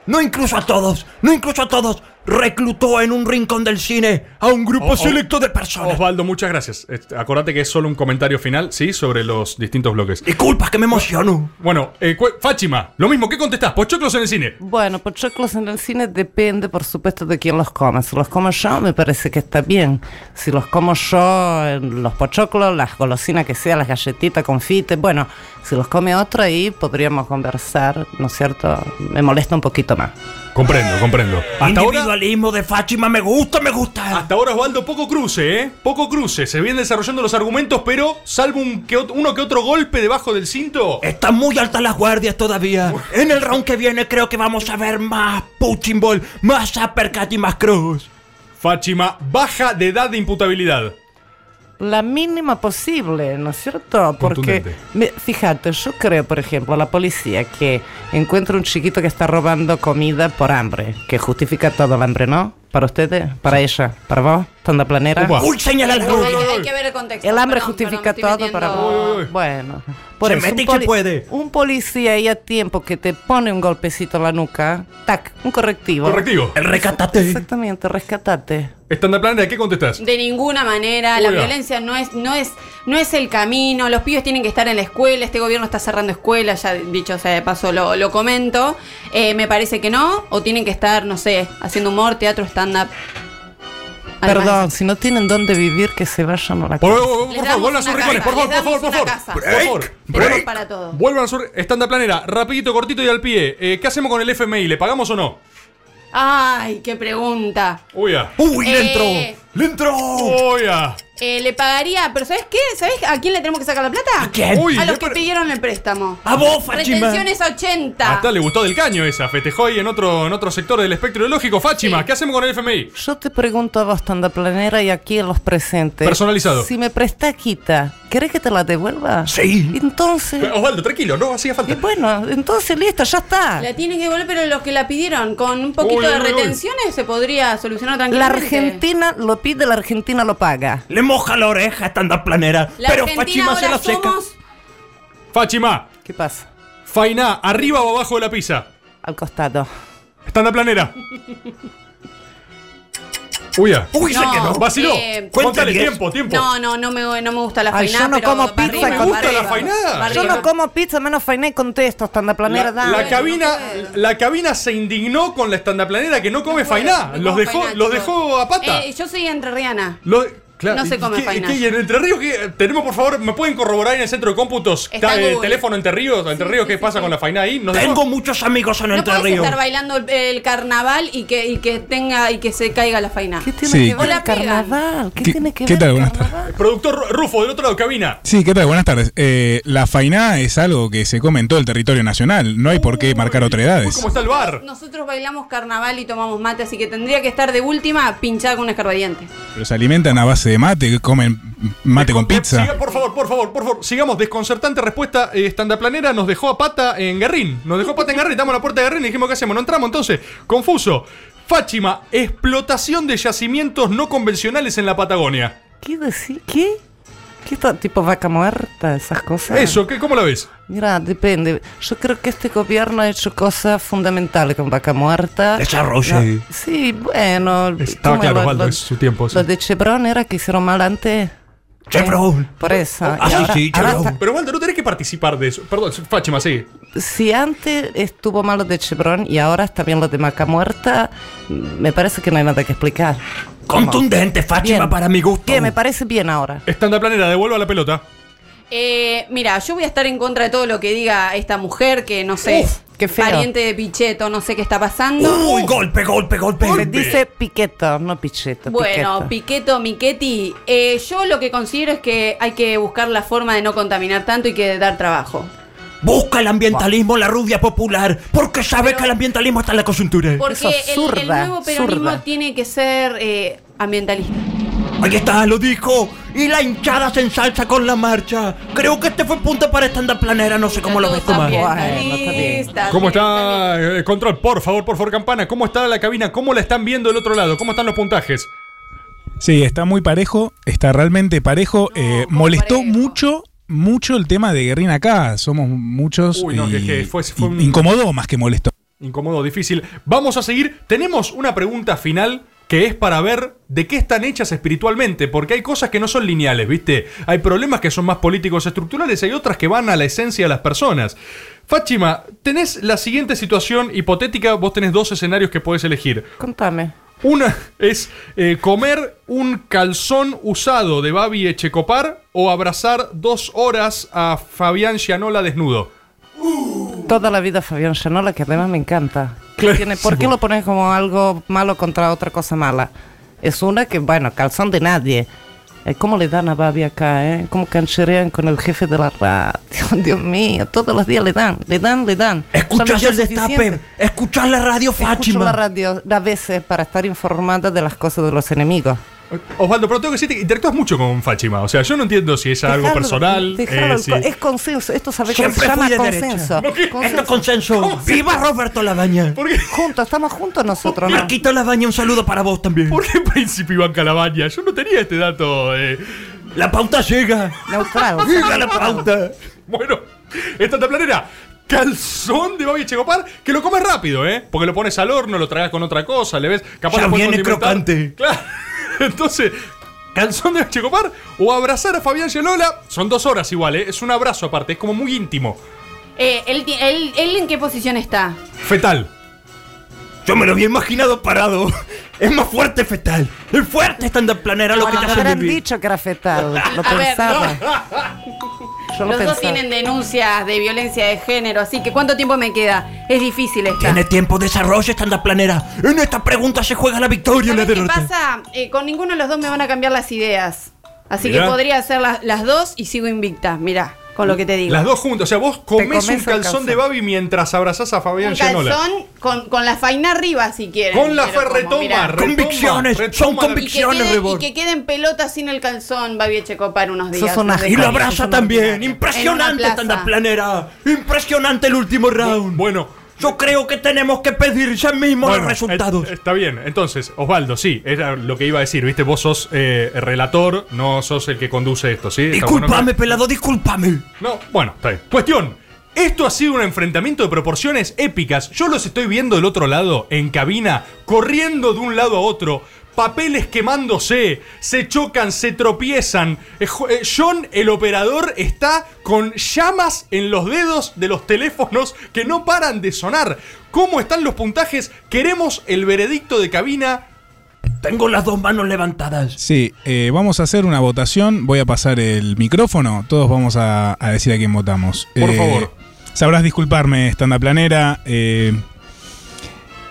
No incluso a todos, no incluso a todos. Reclutó en un rincón del cine a un grupo selecto de personas. Osvaldo, muchas gracias. Eh, Acordate que es solo un comentario final, ¿sí? Sobre los distintos bloques. Disculpa, que me emociono. Bueno, eh, Fátima, lo mismo, ¿qué contestás? ¿Pochoclos en el cine? Bueno, pochoclos en el cine depende, por supuesto, de quién los come. Si los como yo, me parece que está bien. Si los como yo, los pochoclos, las golosinas que sea, las galletitas, confites, bueno, si los come otro, ahí podríamos conversar, ¿no es cierto? Me molesta un poquito más. Comprendo, comprendo. Hasta ahora, De Fátima, me gusta, me gusta. hasta ahora, Osvaldo, poco cruce, ¿eh? Poco cruce. Se vienen desarrollando los argumentos, pero salvo un que uno que otro golpe debajo del cinto. Están muy altas las guardias todavía. En el round que viene creo que vamos a ver más punching ball, más uppercut y más cross. Fátima, baja de edad de imputabilidad. La mínima posible, ¿no es cierto? Porque, me- fíjate, yo creo, por ejemplo, la policía que encuentra un chiquito que está robando comida por hambre, que justifica todo el hambre, ¿no? Para ustedes, para ella, para vos, tanda planera. Uy, señala la Hay, que ver el contexto. El hambre Perdón, justifica perdón, todo para vos. Bueno, por Se eso, mete un y se poli- puede. Un policía ahí a tiempo que te pone un golpecito en la nuca, tac, un correctivo. Correctivo. El recatate. Exactamente, rescatate. Estanda planera, ¿qué contestás? De ninguna manera, la violencia no es, no es, no es el camino, los pibes tienen que estar en la escuela, este gobierno está cerrando escuelas, ya dicho sea de paso lo, lo comento. Eh, me parece que no, o tienen que estar, no sé, haciendo humor, teatro, stand-up. Además, Perdón, si no tienen dónde vivir, que se vayan a la casa. por, favor, vuelvan a sus rincones, por favor, por favor, por favor. Por favor. Para todo. Vuelvan a su estanda planera, rapidito, cortito y al pie. Eh, ¿Qué hacemos con el FMI? ¿Le pagamos o no? Ay, qué pregunta. Uy, ya. Uy, le entró. Eh. Le entró. Uy, ya. Eh, le pagaría, pero ¿sabes qué? ¿Sabes a quién le tenemos que sacar la plata? ¿A quién? Uy, a los que pare- pidieron el préstamo. A vos, Fátima. Retenciones 80. Hasta le gustó del caño esa. Festejó ahí en otro, en otro sector del espectro ideológico. Fátima, Sí. ¿qué hacemos con el FMI? Yo te pregunto a vos, tanda planera, y aquí en los presentes. Personalizado. Si me presta quita, ¿querés que te la devuelva? Sí. Entonces. Osvaldo, tranquilo, no hacía Y falta. bueno, entonces listo, ya está. La tienen que devolver, pero los que la pidieron con un poquito Uy, de uy, uy. retenciones se podría solucionar La tranquilamente. Argentina lo pide, la Argentina lo paga. Le moja la oreja estanda planera. La pero Argentina Fátima se ahora la seca. somos Fátima, ¿Qué pasa? Fainá, arriba o abajo de la pizza. Al costado. Estanda planera. Uy, ya. Uy, se No, quedó. Vaciló. eh, diez. tiempo, tiempo. No, no, no me, no me gusta la Ay, fainá, yo no pero como pizza arriba, con- Me gusta la arriba, fainada. va Yo no como pizza, menos fainé y contesto, tanda La, planera, la dale. cabina, la cabina se indignó con la estandaplanera que no come fainá. No Los como dejó, fainá, los chicos. dejó a pata. Eh, yo soy entrerriana. Lo- claro, no se ¿y come qué- ¿Y en Entre Ríos qué? Tenemos, por favor, ¿me pueden corroborar en el centro de cómputos? Está ¿Está el Google. teléfono Entre Ríos? ¿Entre Ríos sí, qué sí, pasa sí. con la fainá ahí? ¿Nos Tengo dejó? muchos amigos en No Entre puedes Ríos. estar bailando el, el carnaval y que, y que tenga y que se caiga la fainá. ¿Qué tiene Sí. que ver el pegan. carnaval? ¿Qué, ¿Qué- tiene que qué ver tal? el Buenas carnaval? Productor Rufo, del otro lado, cabina. Sí, ¿qué tal? Buenas tardes. Eh, la fainá es algo que se come en todo el territorio nacional. No hay por qué marcar otras Uy, edades. ¿Cómo está el bar? Nosotros bailamos carnaval y tomamos mate, así que tendría que estar de última pinchada con un escarbadiente. Pero se alimentan a base de mate, que comen mate con pizza. Siga, por favor, por favor, por favor. Sigamos. Desconcertante respuesta. Eh, Estandaplanera nos dejó a pata en Guerrín. Nos dejó a pata en Guerrín. Estamos a la puerta de Guerrín y dijimos, ¿qué hacemos? No entramos entonces. Confuso. Fáchima, explotación de yacimientos no convencionales en la Patagonia. ¿Qué decir? ¿Qué? ¿Qué está? Tipo vaca muerta, esas cosas. Eso, ¿qué, ¿cómo lo ves? Mira, depende. Yo creo que este gobierno ha hecho cosas fundamentales con vaca muerta. Desarrollo. No, sí, bueno. Estaba ¿cómo claro, lo- Osvaldo, lo- es su tiempo. sí. Los de Chevron era que hicieron mal antes. Chevron. Por eso. Ah, sí, ahora- sí, ahora Chevron. está- Pero Waldo, no tenés que participar de eso. Perdón, Fáchima, sí. si antes estuvo mal de Chevron y ahora está bien los de Vaca Muerta, me parece que no hay nada que explicar. Contundente, Fátima, Bien. para mi gusto. ¿Qué? Me parece bien ahora. Estandaplanera, devuelva la pelota. Eh, mira, yo voy a estar en contra de todo lo que diga esta mujer, que no sé, Uf, qué feo. pariente de Pichetto, no sé qué está pasando. Uy, golpe, golpe, golpe. Se dice piqueto, no picheto. Bueno, piqueto. Miquetti, eh, yo lo que considero es que hay que buscar la forma de no contaminar tanto y que dar trabajo. Busca el ambientalismo, la rubia popular, porque sabe que el ambientalismo está en la coyuntura. Porque Eso es el- el, nuevo peronismo zurda. tiene que ser eh, ambientalista. Ahí está, lo dijo. Y la hinchada se ensalza con la marcha. Creo que este fue punto para esta planera, no sé cómo lo ves, Tomás. ¿Cómo está? eh, control, por favor, por favor, campana. ¿Cómo está la cabina? ¿Cómo la están viendo del otro lado? ¿Cómo están los puntajes? Sí, está muy parejo, está realmente parejo. Eh, molestó mucho, mucho el tema de Guerrín acá. Somos muchos. Uy, no, y- que- que fue- fue un- Incomodó más que molestó. Incómodo, difícil. Vamos a seguir. Tenemos una pregunta final que es para ver de qué están hechas espiritualmente, porque hay cosas que no son lineales, ¿viste? Hay problemas que son más políticos estructurales, hay otras que van a la esencia de las personas. Fáchima, tenés la siguiente situación hipotética, vos tenés dos escenarios que podés elegir. Contame. Una es eh, comer un calzón usado de Babi Echecopar o abrazar dos horas a Fabián Gianola desnudo. Toda la vida Fabián Chanola, que además me encanta. Claro. Tiene- ¿Por qué lo pones como algo malo contra otra cosa mala? Es una que, bueno, calzón de nadie. Eh, ¿Cómo le dan a Babi acá, eh? ¿Cómo cancherean con el jefe de la radio? Dios mío, todos los días le dan, le dan, le dan. Escuchas el destape, escuchas la radio, Escucho Fátima. la radio a veces para estar informada de las cosas de los enemigos. Osvaldo, pero tengo que decirte que interactúas mucho con Fáchima. O sea, yo no entiendo si es algo personal. dejalo, eh, si- Es consenso, esto sabe cómo Siempre se llama consenso. derecha. Esto es consenso. ¡Viva Roberto Labaña! Juntos, estamos juntos nosotros, ¿no? Marquito Labaña, un saludo para vos también. ¿Por qué Príncipe Iván Calabaña? Yo no tenía este dato. eh. La pauta llega. Llega la pauta. Bueno, esta taplanera. Calzón de Babi Checopar que lo comes rápido, ¿eh? Porque lo pones al horno, lo tragas con otra cosa, le ves. Capaz Ya lo viene crocante. Claro. Entonces, calzón de Checopar o abrazar a Fabián Gianola. Son dos horas igual, ¿eh? Es un abrazo aparte, es como muy íntimo. Eh, ¿él, él- él en qué posición está? Fetal. Yo me lo había imaginado parado. Es más fuerte fetal. Es fuerte esta planera lo que te Me hace habrán vivir. dicho que era fetal, lo ver, pensaba. Yo lo Los dos tienen denuncias de violencia de género, así que ¿cuánto tiempo me queda? Es difícil esta. Tiene tiempo, desarrolla esta planera. En esta pregunta se juega la victoria y la ¿Qué pasa? Eh, con ninguno de los dos me van a cambiar las ideas. Así Mirá. que podría hacer las, las dos y sigo invicta. Mirá, con lo que te digo. Las dos juntas. O sea, vos comés comes un calzón calzón. de Babi mientras abrazás a Fabián Un Gianola. calzón con, con la faina arriba, si quieren. Con la mirá. retoma, Convicciones, retoma son convicciones, Y que, quede, y que quede en pelota sin el calzón, Babi Echecopar unos días. una Los Y lo abraza también. Impresionante esta planera. Impresionante el último round. Bueno. Yo creo que tenemos que pedir ya mismo Bueno, los resultados. et- Está bien. Entonces, Osvaldo, sí, era lo que iba a decir. Viste, vos sos eh, relator, no sos el que conduce esto, ¿sí? Bueno Disculpame, que- pelado, disculpame. No, bueno, está bien. Cuestión. Esto ha sido un enfrentamiento de proporciones épicas. Yo los estoy viendo del otro lado, en cabina, corriendo de un lado a otro. Papeles quemándose, se chocan, se tropiezan. Eh, eh, John, el operador, está con llamas en los dedos de los teléfonos que no paran de sonar. ¿Cómo están los puntajes? Queremos el veredicto de cabina. Tengo las dos manos levantadas. Sí, eh, vamos a hacer una votación. Voy a pasar el micrófono. Todos vamos a, a decir a quién votamos. Por Eh, favor. Sabrás disculparme, estanda planera. Eh,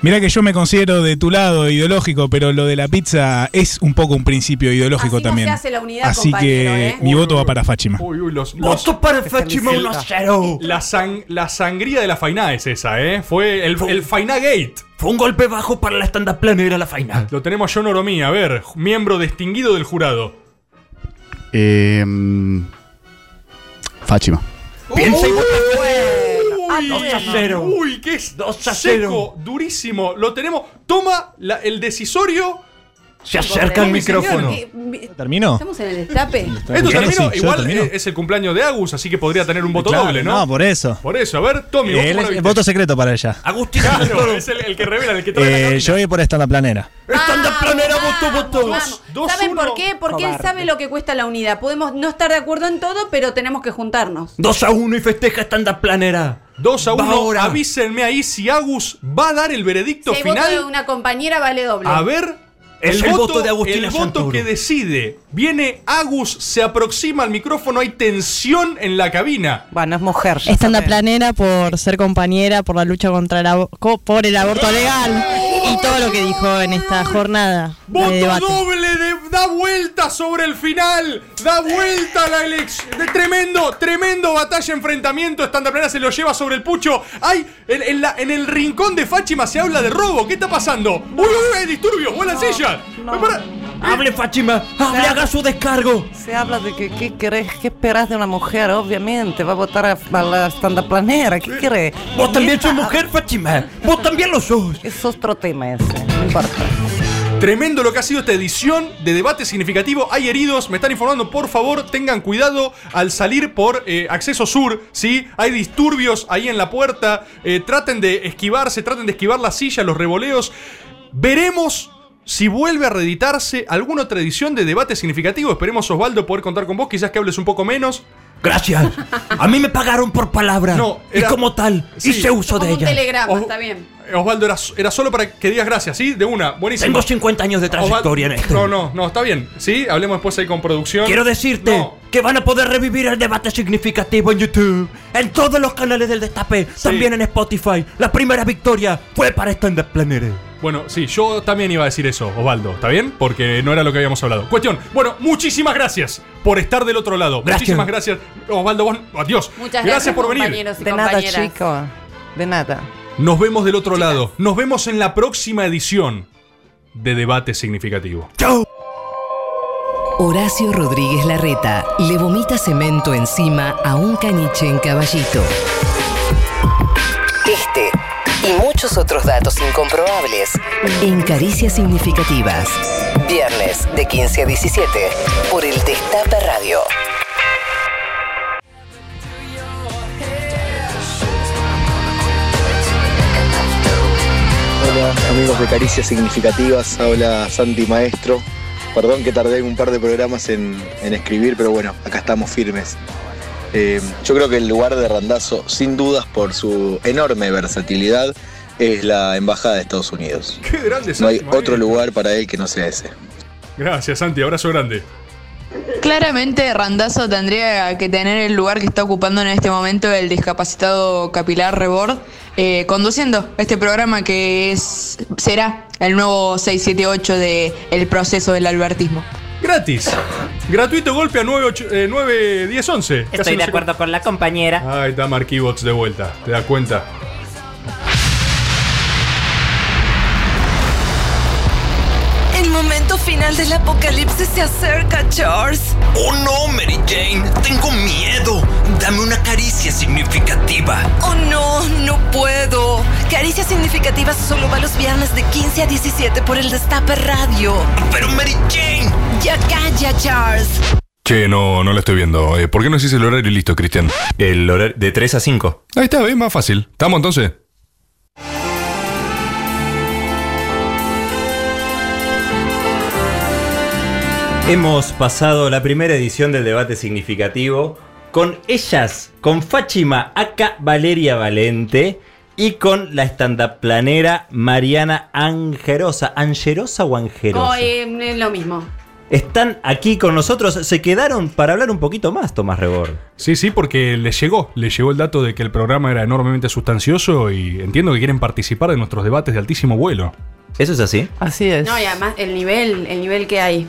mira que yo me considero de tu lado ideológico, pero lo de la pizza es un poco un principio ideológico Así no también. se hace la unidad, Así compañero, que ¿eh? mi voto va para Fáchima. Uy, uy, los, los- Voto para Fáchima El- 1-0. La, sang- la sangría de la Fainá es esa, ¿eh? Fue el, el Fainá Gate. Fue un golpe bajo para la stand-up planera la faina. Lo tenemos a John Oromí, a ver, miembro distinguido del jurado. Eh, Fáchima. Piensa y vota Uy, 2 a 0. Uy, qué es 2 a seco, durísimo. Lo tenemos. Toma la- el decisorio. Se acerca el micrófono. ¿Terminó? ¿Estamos en el destape? Esto terminó. Igual termino. es el cumpleaños de Agus, así que podría tener un voto Claro, doble, ¿no? No, por eso. Por eso, a ver, Tommy, ¿vos cómo la voto secreto para ella. Agustín, Claro, es el, el que revela, el que trae la Eh, yo voy por esta en la planera. Están de planera, voto, voto. ¿Saben por qué? Porque él sabe lo que cuesta la unidad. Podemos no estar de acuerdo en todo, pero tenemos que juntarnos. 2 a 1 y festeja stand-up planera. 2 a Va 1. ahora. Avísenme ahí si Agus va a dar el veredicto Si hay voto de final. una compañera, vale doble. A ver. Es el voto de Agustina El voto que decide. Viene Agus, se aproxima al micrófono, hay tensión en la cabina. Bueno, es mujer. sabemos. planera por ser compañera, por la lucha contra el por el aborto legal y todo lo que dijo en esta jornada de Voto debate. doble de, da vuelta sobre el final. Da vuelta la elección. De tremendo, tremendo batalla, enfrentamiento. Esta plena se lo lleva sobre el pucho. Ay, en, en la- en el rincón de Fáchima se habla de robo. ¿Qué está pasando? Uy, uy, uy, disturbios. ¡Vuela silla! Para- Hable, Fáchima. Hable, haga su descargo. Se habla de que qué querés, qué esperás de una mujer, obviamente. Va a votar a, a la stand planera. ¿Qué querés? Vos también sos mujer, Fáchima. Vos también lo sos. Es otro tema ese, no importa. Tremendo lo que ha sido esta edición de debate significativo. Hay heridos, me están informando, por favor, tengan cuidado al salir por eh, acceso sur, ¿sí? Hay disturbios ahí en la puerta, eh, traten de esquivarse, traten de esquivar la silla, los revoleos. Veremos si vuelve a reeditarse alguna otra edición de debate significativo. Esperemos, Osvaldo, poder contar con vos, quizás que hables un poco menos. Gracias. A mí me pagaron por palabra. No, y como tal, Sí. hice uso de Como un ella. telegrama, está bien. Osvaldo, era, era solo para que digas gracias, ¿sí? De una, buenísimo. Tengo 50 años de trayectoria en esto. No, no, no, está bien. ¿Sí? Hablemos después ahí con producción. Quiero decirte No. que van a poder revivir el debate significativo en YouTube, en todos los canales del Destape, también en Spotify. La primera victoria fue para Stand Up Planere. Bueno, sí, yo también iba a decir eso, Osvaldo, ¿está bien? Porque no era lo que habíamos hablado. Cuestión, bueno, muchísimas gracias por estar del otro lado. Gracias. Muchísimas gracias, Osvaldo, vos, adiós. Muchas gracias gracias, por venir. y De nada, chico. De nada. Nos vemos del otro lado. Nos vemos en la próxima edición de Debate Significativo. ¡Chao! Horacio Rodríguez Larreta le vomita cemento encima a un caniche en caballito. Y muchos otros datos incomprobables en Caricias Significativas. Viernes de 15 a 17 por el Destape Radio. Hola amigos de Caricias Significativas, habla Santi Maestro. Perdón que tardé un par de programas en, en escribir, pero bueno, acá estamos firmes. Eh, yo creo que el lugar de Randazo, sin dudas por su enorme versatilidad, es la Embajada de Estados Unidos. Qué grande, No hay Santi, otro lugar para él que no sea ese. Gracias, Santi, abrazo grande. Claramente Randazo tendría que tener el lugar que está ocupando en este momento el discapacitado capilar Rebord, eh, conduciendo este programa que es será el nuevo 678 de El proceso del albertismo. Gratis. Gratuito golpe a 9, 8, eh, 9 10, 11. Casi Estoy de acuerdo con la compañera. cómo- Ahí está Marquibots de vuelta, ¿te das cuenta? Final del apocalipsis se acerca, Charles. ¡Oh no, Mary Jane! ¡Tengo miedo! Dame una caricia significativa. Oh no, no puedo. Caricia significativa solo va los viernes de 15 a 17 por el Destape Radio. Pero Mary Jane. Ya calla, Charles. Che, no, no lo estoy viendo. Eh, ¿Por qué no decís el horario y listo, Cristian? El horario de 3 a 5. Ahí está, es más fácil. ¿Estamos entonces? Hemos pasado la primera edición del debate significativo con ellas, con Fáchima Aka Valeria Valente y con la stand-up planera Mariana Angerosa. ¿Angerosa o Angerosa? Oh, eh, es lo mismo. Están aquí con nosotros. Se quedaron para hablar un poquito más, Tomás Rebord. Sí, sí, porque les llegó, les llegó el dato de que el programa era enormemente sustancioso y entiendo que quieren participar de nuestros debates de altísimo vuelo. ¿Eso es así? Así es. No, y además el nivel, el nivel que hay.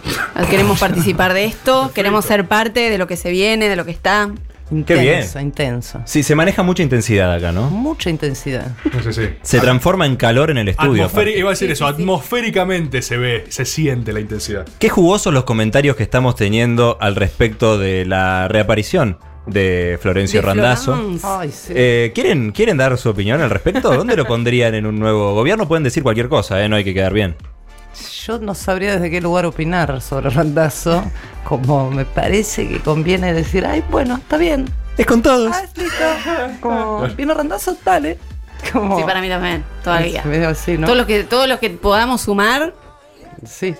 Queremos participar de esto, queremos ser parte de lo que se viene, de lo que está. Qué bien. Intensa, intensa. Sí, se maneja mucha intensidad acá, ¿no? Mucha intensidad. Sí, sí. Se transforma en calor en el estudio. Iba a decir eso, atmosféricamente se ve, se siente la intensidad. Qué jugosos los comentarios que estamos teniendo al respecto de la reaparición de Florencio De Randazzo. Florence. Ay, sí. Eh, ¿quieren, ¿Quieren dar su opinión al respecto? ¿Dónde lo pondrían en un nuevo gobierno? Pueden decir cualquier cosa, ¿eh? no hay que quedar bien. Yo no sabría desde qué lugar opinar sobre Randazo. Como me parece que conviene decir, ay, bueno, está bien. Es con todos. Ah, listo. Como, vino Randazo, dale. Como, Sí, para mí también, todavía. Es medio así, ¿no? Todos los que, todos los que podamos sumar, Sí.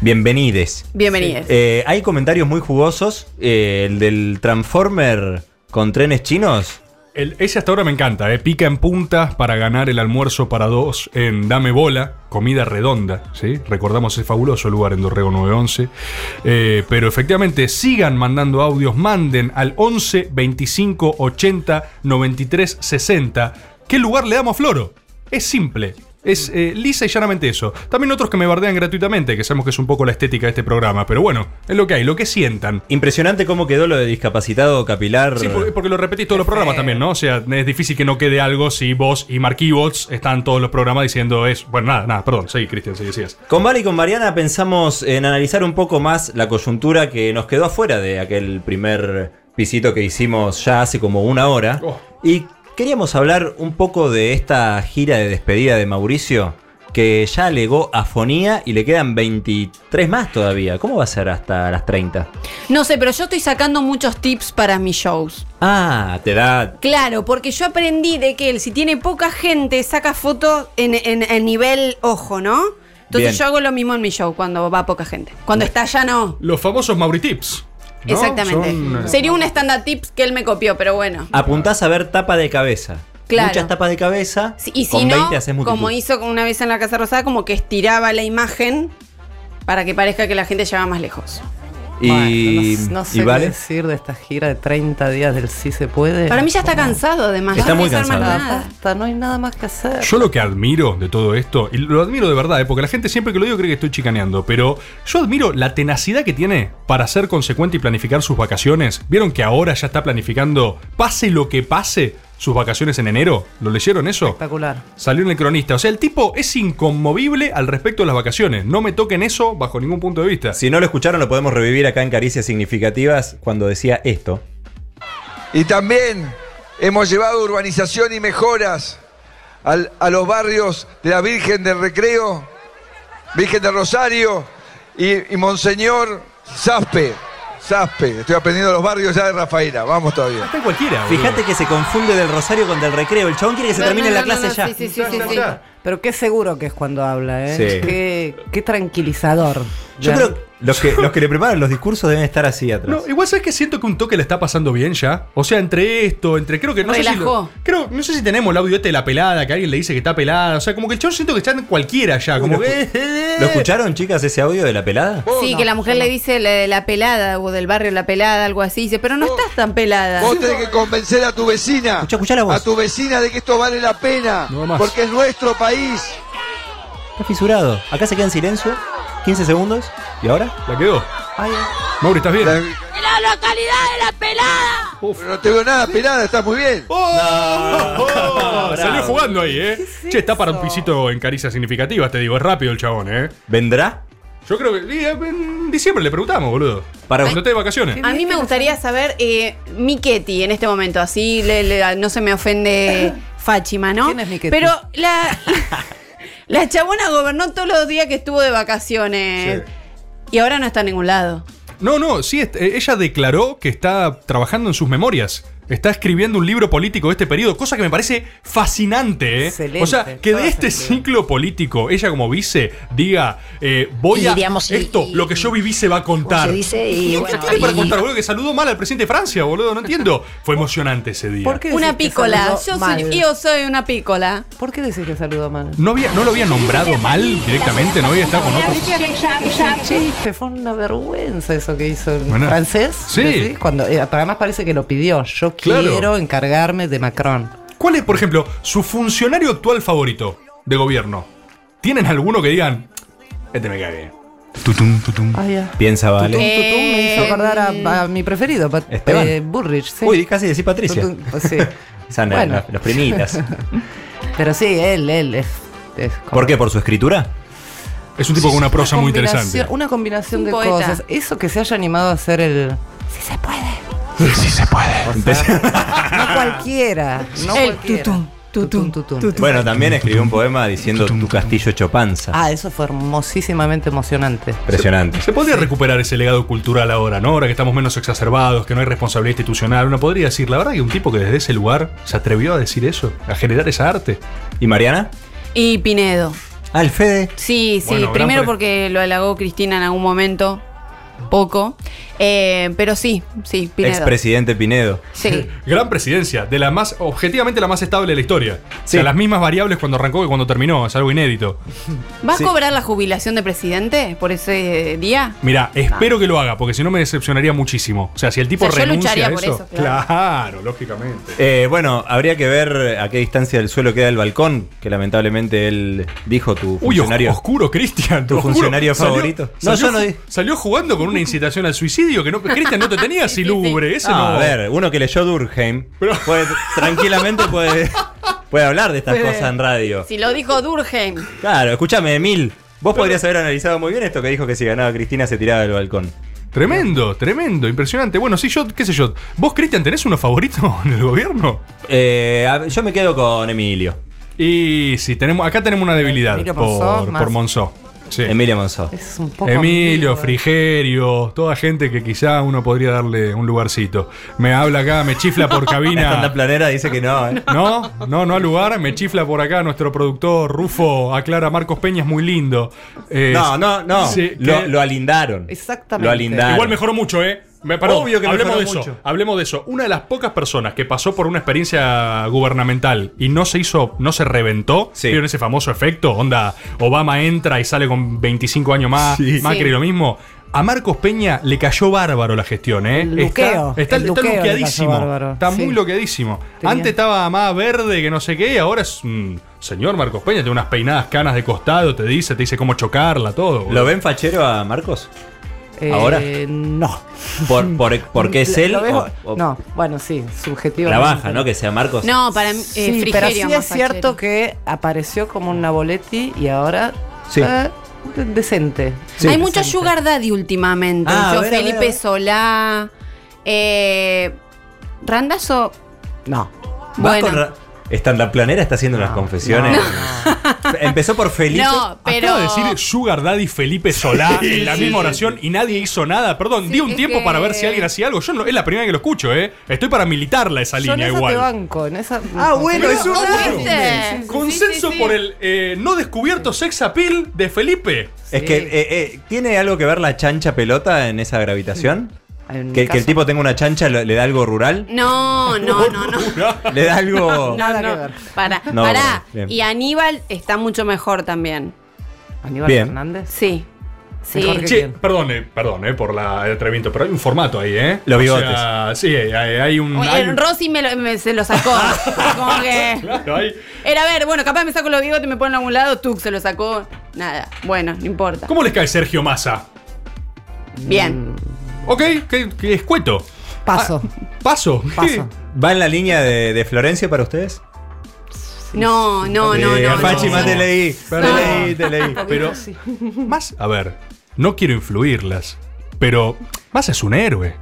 Bienvenides. bienvenidos. Eh, hay comentarios muy jugosos. eh, el del Transformer con trenes chinos. Ese hasta ahora me encanta, ¿eh? pica en punta para ganar el almuerzo para dos en Dame Bola, comida redonda, ¿sí? Recordamos ese fabuloso lugar en Dorrego 911. Eh, pero efectivamente, sigan mandando audios, manden al 11 25 80 93 60. ¿Qué lugar le damos Floro? Es simple. Es eh, lisa y llanamente eso. También otros que me bardean gratuitamente, que sabemos que es un poco la estética de este programa, pero bueno, es lo que hay, lo que sientan. Impresionante cómo quedó lo de discapacitado capilar. Sí, porque, porque lo repetís todos los programas también, ¿no? O sea, es difícil que no quede algo si vos y Marquibots están todos los programas diciendo eso. Bueno, nada, nada, perdón, seguí, Cristian, seguí, decías. Con Vale y con Mariana pensamos en analizar un poco más la coyuntura que nos quedó afuera de aquel primer pisito que hicimos ya hace como una hora. Oh. Y queríamos hablar un poco de esta gira de despedida de Mauricio, que ya alegó afonía y le quedan 23 más todavía. ¿Cómo va a ser hasta las 30? No sé, pero yo estoy sacando muchos tips para mis shows. Ah, te da... Claro, porque yo aprendí de que él, si tiene poca gente, saca fotos en, en- en nivel ojo, ¿no? Entonces Bien. yo hago lo mismo en mi show cuando va poca gente. Cuando está ya no. Los famosos Mauritips. ¿No? Exactamente. Son, eh, Sería un stand-up tips que él me copió, pero bueno. Apuntás a ver tapa de cabeza. Claro. Muchas tapas de cabeza. Y si con no, 20 haces multitud. como hizo una vez en la Casa Rosada, como que estiraba la imagen para que parezca que la gente lleva más lejos. Y, Bueno, no, no sé y qué vale. decir de esta gira de 30 días del Sí se puede. Para mí ya está cansado, además. Está no muy cansado. nada. Basta, no hay nada más que hacer. Yo lo que admiro de todo esto, y lo admiro de verdad, ¿eh? porque la gente siempre que lo digo cree que estoy chicaneando, pero yo admiro la tenacidad que tiene para ser consecuente y planificar sus vacaciones. ¿Vieron que ahora ya está planificando, pase lo que pase, sus vacaciones en enero? ¿Lo leyeron eso? Espectacular. Salió en el cronista. O sea, el tipo es inconmovible al respecto de las vacaciones. No me toquen eso bajo ningún punto de vista. Si no lo escucharon, lo podemos revivir acá en Caricias Significativas cuando decía esto. Y también hemos llevado urbanización y mejoras al- a los barrios de la Virgen del Recreo, Virgen del Rosario y, y Monseñor Zaspe. Zaspe, estoy aprendiendo los barrios ya de Rafaela, vamos todavía. Está cualquiera. Fíjate que se confunde del Rosario con del recreo. El chabón quiere que se termine no, la clase no, ya. sí, sí, sí, sí, sí. Pero qué seguro que es cuando habla, ¿eh? Sí. Qué, qué tranquilizador. Yo Ya. creo que los, que los que le preparan los discursos deben estar así atrás. No, igual sabes que siento que un toque le está pasando bien ya. O sea, entre esto, entre creo que no sé si Relajó. lo- creo, no sé si tenemos el audio este de la pelada, que alguien le dice que está pelada. O sea, como que el siento que está en cualquiera ya. Como que. ¿Lo escucharon, chicas, ese audio de la pelada? Sí, que la mujer le dice la, de la pelada o del barrio la pelada, algo así. Dice, pero no estás tan pelada. Vos tenés que convencer a tu vecina, a tu vecina de que esto vale la pena, más. porque es nuestro país. Está fisurado. Acá se queda en silencio. 15 segundos. ¿Y ahora? La quedó. Mauri, ¿estás bien? La localidad de la pelada. Pero no te veo nada pelada, estás muy bien. Oh, salió jugando ahí, ¿eh? che, está para un pisito en caricias significativas, te digo. Es rápido el chabón, ¿eh? ¿Vendrá? Yo creo que. eh, En diciembre le preguntamos, boludo. Para cuando esté de vacaciones. A mí me gustaría saber eh, Miquetti en este momento, así le- le- no se me ofende Fáchima, ¿no? ¿Quién es? Pero la, la chabona gobernó todos los días que estuvo de vacaciones y ahora no está en ningún lado. No, no, sí, ella declaró que está trabajando en sus memorias. Está escribiendo un libro político de este periodo, cosa que me parece fascinante, ¿eh? Excelente, o sea, que de este ciclo político, ella como vice, diga, eh, voy Y a. diríamos, y- esto, lo que yo viví se va a contar. se dice, y ¿Qué bueno, tiene para contar, boludo? Que saludó mal al presidente de Francia, boludo, no entiendo. Fue emocionante ese día. ¿Por qué Una pícola. saludó Yo soy, yo soy una pícola. ¿Por qué decís que saludó mal? ¿No, había, ¿No lo había nombrado mal directamente? ¿No había estado con otros? Chiste, fue una vergüenza eso que hizo Bueno, francés. sí. ¿decís? Cuando, eh, además parece que lo pidió. Yo Claro. quiero encargarme de Macron. ¿Cuál es, por ejemplo, su funcionario actual favorito de gobierno? ¿Tienen alguno que digan, este me cae bien? Tutum, tutum. Ah. Piensa, vale. Tutum, tutum, me hizo Eh, acordar a, a mi preferido, Pat- Esteban. eh, Burrich. Sí. Uy, casi decís Patricia. Tutum, pues sí. Bueno. los, los primitas. Pero sí, él, él es. es como- ¿Por qué? ¿Por su escritura? Es un tipo con una prosa muy interesante. Una combinación Un de poeta. cosas. Eso que se haya animado a hacer el. Sí se puede. Sí se puede. O sea, no cualquiera. No El cualquiera. tutum, Tutum, tutum. Bueno, también escribió un poema diciendo tu castillo hecho panza. Ah, eso fue hermosísimamente emocionante. Impresionante. Se podría recuperar ese legado cultural ahora, ¿no? Ahora que estamos menos exacerbados, que no hay responsabilidad institucional. Uno podría decir, la verdad que un tipo que desde ese lugar se atrevió a decir eso, a generar esa arte. ¿Y Mariana? Y Pinedo. Ah, el Fede. Sí, sí. Bueno, Primero porque lo halagó Cristina en algún momento. Poco. Eh, pero sí, sí, Pinedo. Expresidente Pinedo. Sí. Gran presidencia, de la más, objetivamente la más estable de la historia. O Sí. sea, las mismas variables cuando arrancó que cuando terminó, es algo inédito. ¿Vas Sí. a cobrar la jubilación de presidente por ese día? Mira, espero que lo haga, porque si no me decepcionaría muchísimo. O sea, si el tipo O sea, yo renuncia lucharía a por eso. claro. claro, lógicamente. Eh, bueno, habría que ver a qué distancia del suelo queda el balcón, que lamentablemente él dijo tu Uy, os- funcionario. oscuro, Cristian. ¿Tu oscuro. funcionario Salió- favorito? No, Salió, yo no di- salió jugando con una incitación al suicidio que no. Cristian no te tenía así lubre. Ese No, no. a ver, uno que leyó Durkheim Pero- puede- tranquilamente puede, puede hablar de estas Puede. cosas en radio. Si lo dijo Durkheim. Claro, escúchame, Emil. Vos podrías haber analizado muy bien esto que dijo que si ganaba Cristina se tiraba del balcón. Tremendo, tremendo, impresionante. Bueno, sí, yo, qué sé yo. ¿Vos, Cristian, tenés uno favorito en el gobierno? Eh, a yo me quedo con Emilio. Y sí, tenemos, acá tenemos una debilidad Monzó, por, más- por Monzó. Sí. Emilio Monzó. Es un poco. Emilio, ambiguo. Frigerio, toda gente que quizá uno podría darle un lugarcito. Me habla acá, me chifla por cabina. planera dice que no, ¿eh? No, no, no al lugar, me chifla por acá nuestro productor Rufo, aclara Marcos Peña es muy lindo. Eh, No, no, no. sí, lo, lo alindaron. Exactamente. Lo alindaron. Igual mejoró mucho, ¿eh? Me, perdón, Obvio que hablemos de mejoró eso. mucho. Hablemos de eso. Una de las pocas personas que pasó por una experiencia gubernamental y no se hizo, no se reventó, Sí. ¿vieron ese famoso efecto? Onda, Obama entra y sale con 25 años más, Sí. Macri Sí. lo mismo. A Marcos Peña le cayó bárbaro la gestión, ¿eh? El luqueo, Está, está, el está luqueadísimo. muy luqueadísimo. Tenía- Antes estaba más verde que no sé qué ahora es un señor Marcos Peña. Tiene unas peinadas canas de costado, te dice, te dice cómo chocarla, todo. ¿Lo ven fachero a Marcos? Eh, ¿Ahora? No. ¿Por, por, porque es él? lo veo- o- o no, bueno, sí, subjetivo. Trabaja, ¿no? Que sea Marcos. No, para mí, eh, Sí, pero es cierto fachero. que apareció como una boletti y ahora Sí. eh, de- decente. Sí. Hay mucho Decente. Sugar Daddy últimamente. Ah, a Yo, ver, a ver, Felipe a ver. Solá. Eh, Randazo. No. ¿Vas Bueno. La planera, está haciendo unas confesiones. Empezó por Felipe. No, pero. Acaba de decir Sugar Daddy Felipe Solá en la misma oración y nadie hizo nada. Perdón, di un es tiempo que- para ver si alguien hacía algo. Yo no, es la primera vez que lo escucho, ¿eh? Estoy para militarla esa Yo en línea esa igual. te banco, en esa. Ah, bueno, es un Consenso sí, sí. por el eh, no descubierto sex appeal de Felipe. Es que eh, eh, tiene algo que ver la chancha pelota en esa gravitación. Que, que el tipo tenga una chancha le, da algo rural. No, no, no, no. Le da algo. No, Nada no. que ver. Para, No, pará. bueno, bien. Y Aníbal está mucho mejor también. Aníbal Bien. Fernández. Sí. Sí. Mejor que- Che, perdón eh, por la, el atrevimiento, pero hay un formato ahí, ¿eh? Los O bigotes. sea, sí, hay, hay un. Oye, hay un- Rosy me, lo- me- se lo sacó. Como que. Claro, hay- Era, a ver, bueno, capaz me saco los bigotes y me ponen a algún lado, tú se lo sacó. Nada, bueno, no importa. ¿Cómo les cae Sergio Massa? Bien. Ok, escueto. Paso. Ah, paso. Paso. ¿Va en la línea de, de Florencio para ustedes? No, no, Sí, no, no. Fachi, no. más te leí. Te leí, te leí. Pero más, a ver, no quiero influirlas, pero Massa es un héroe.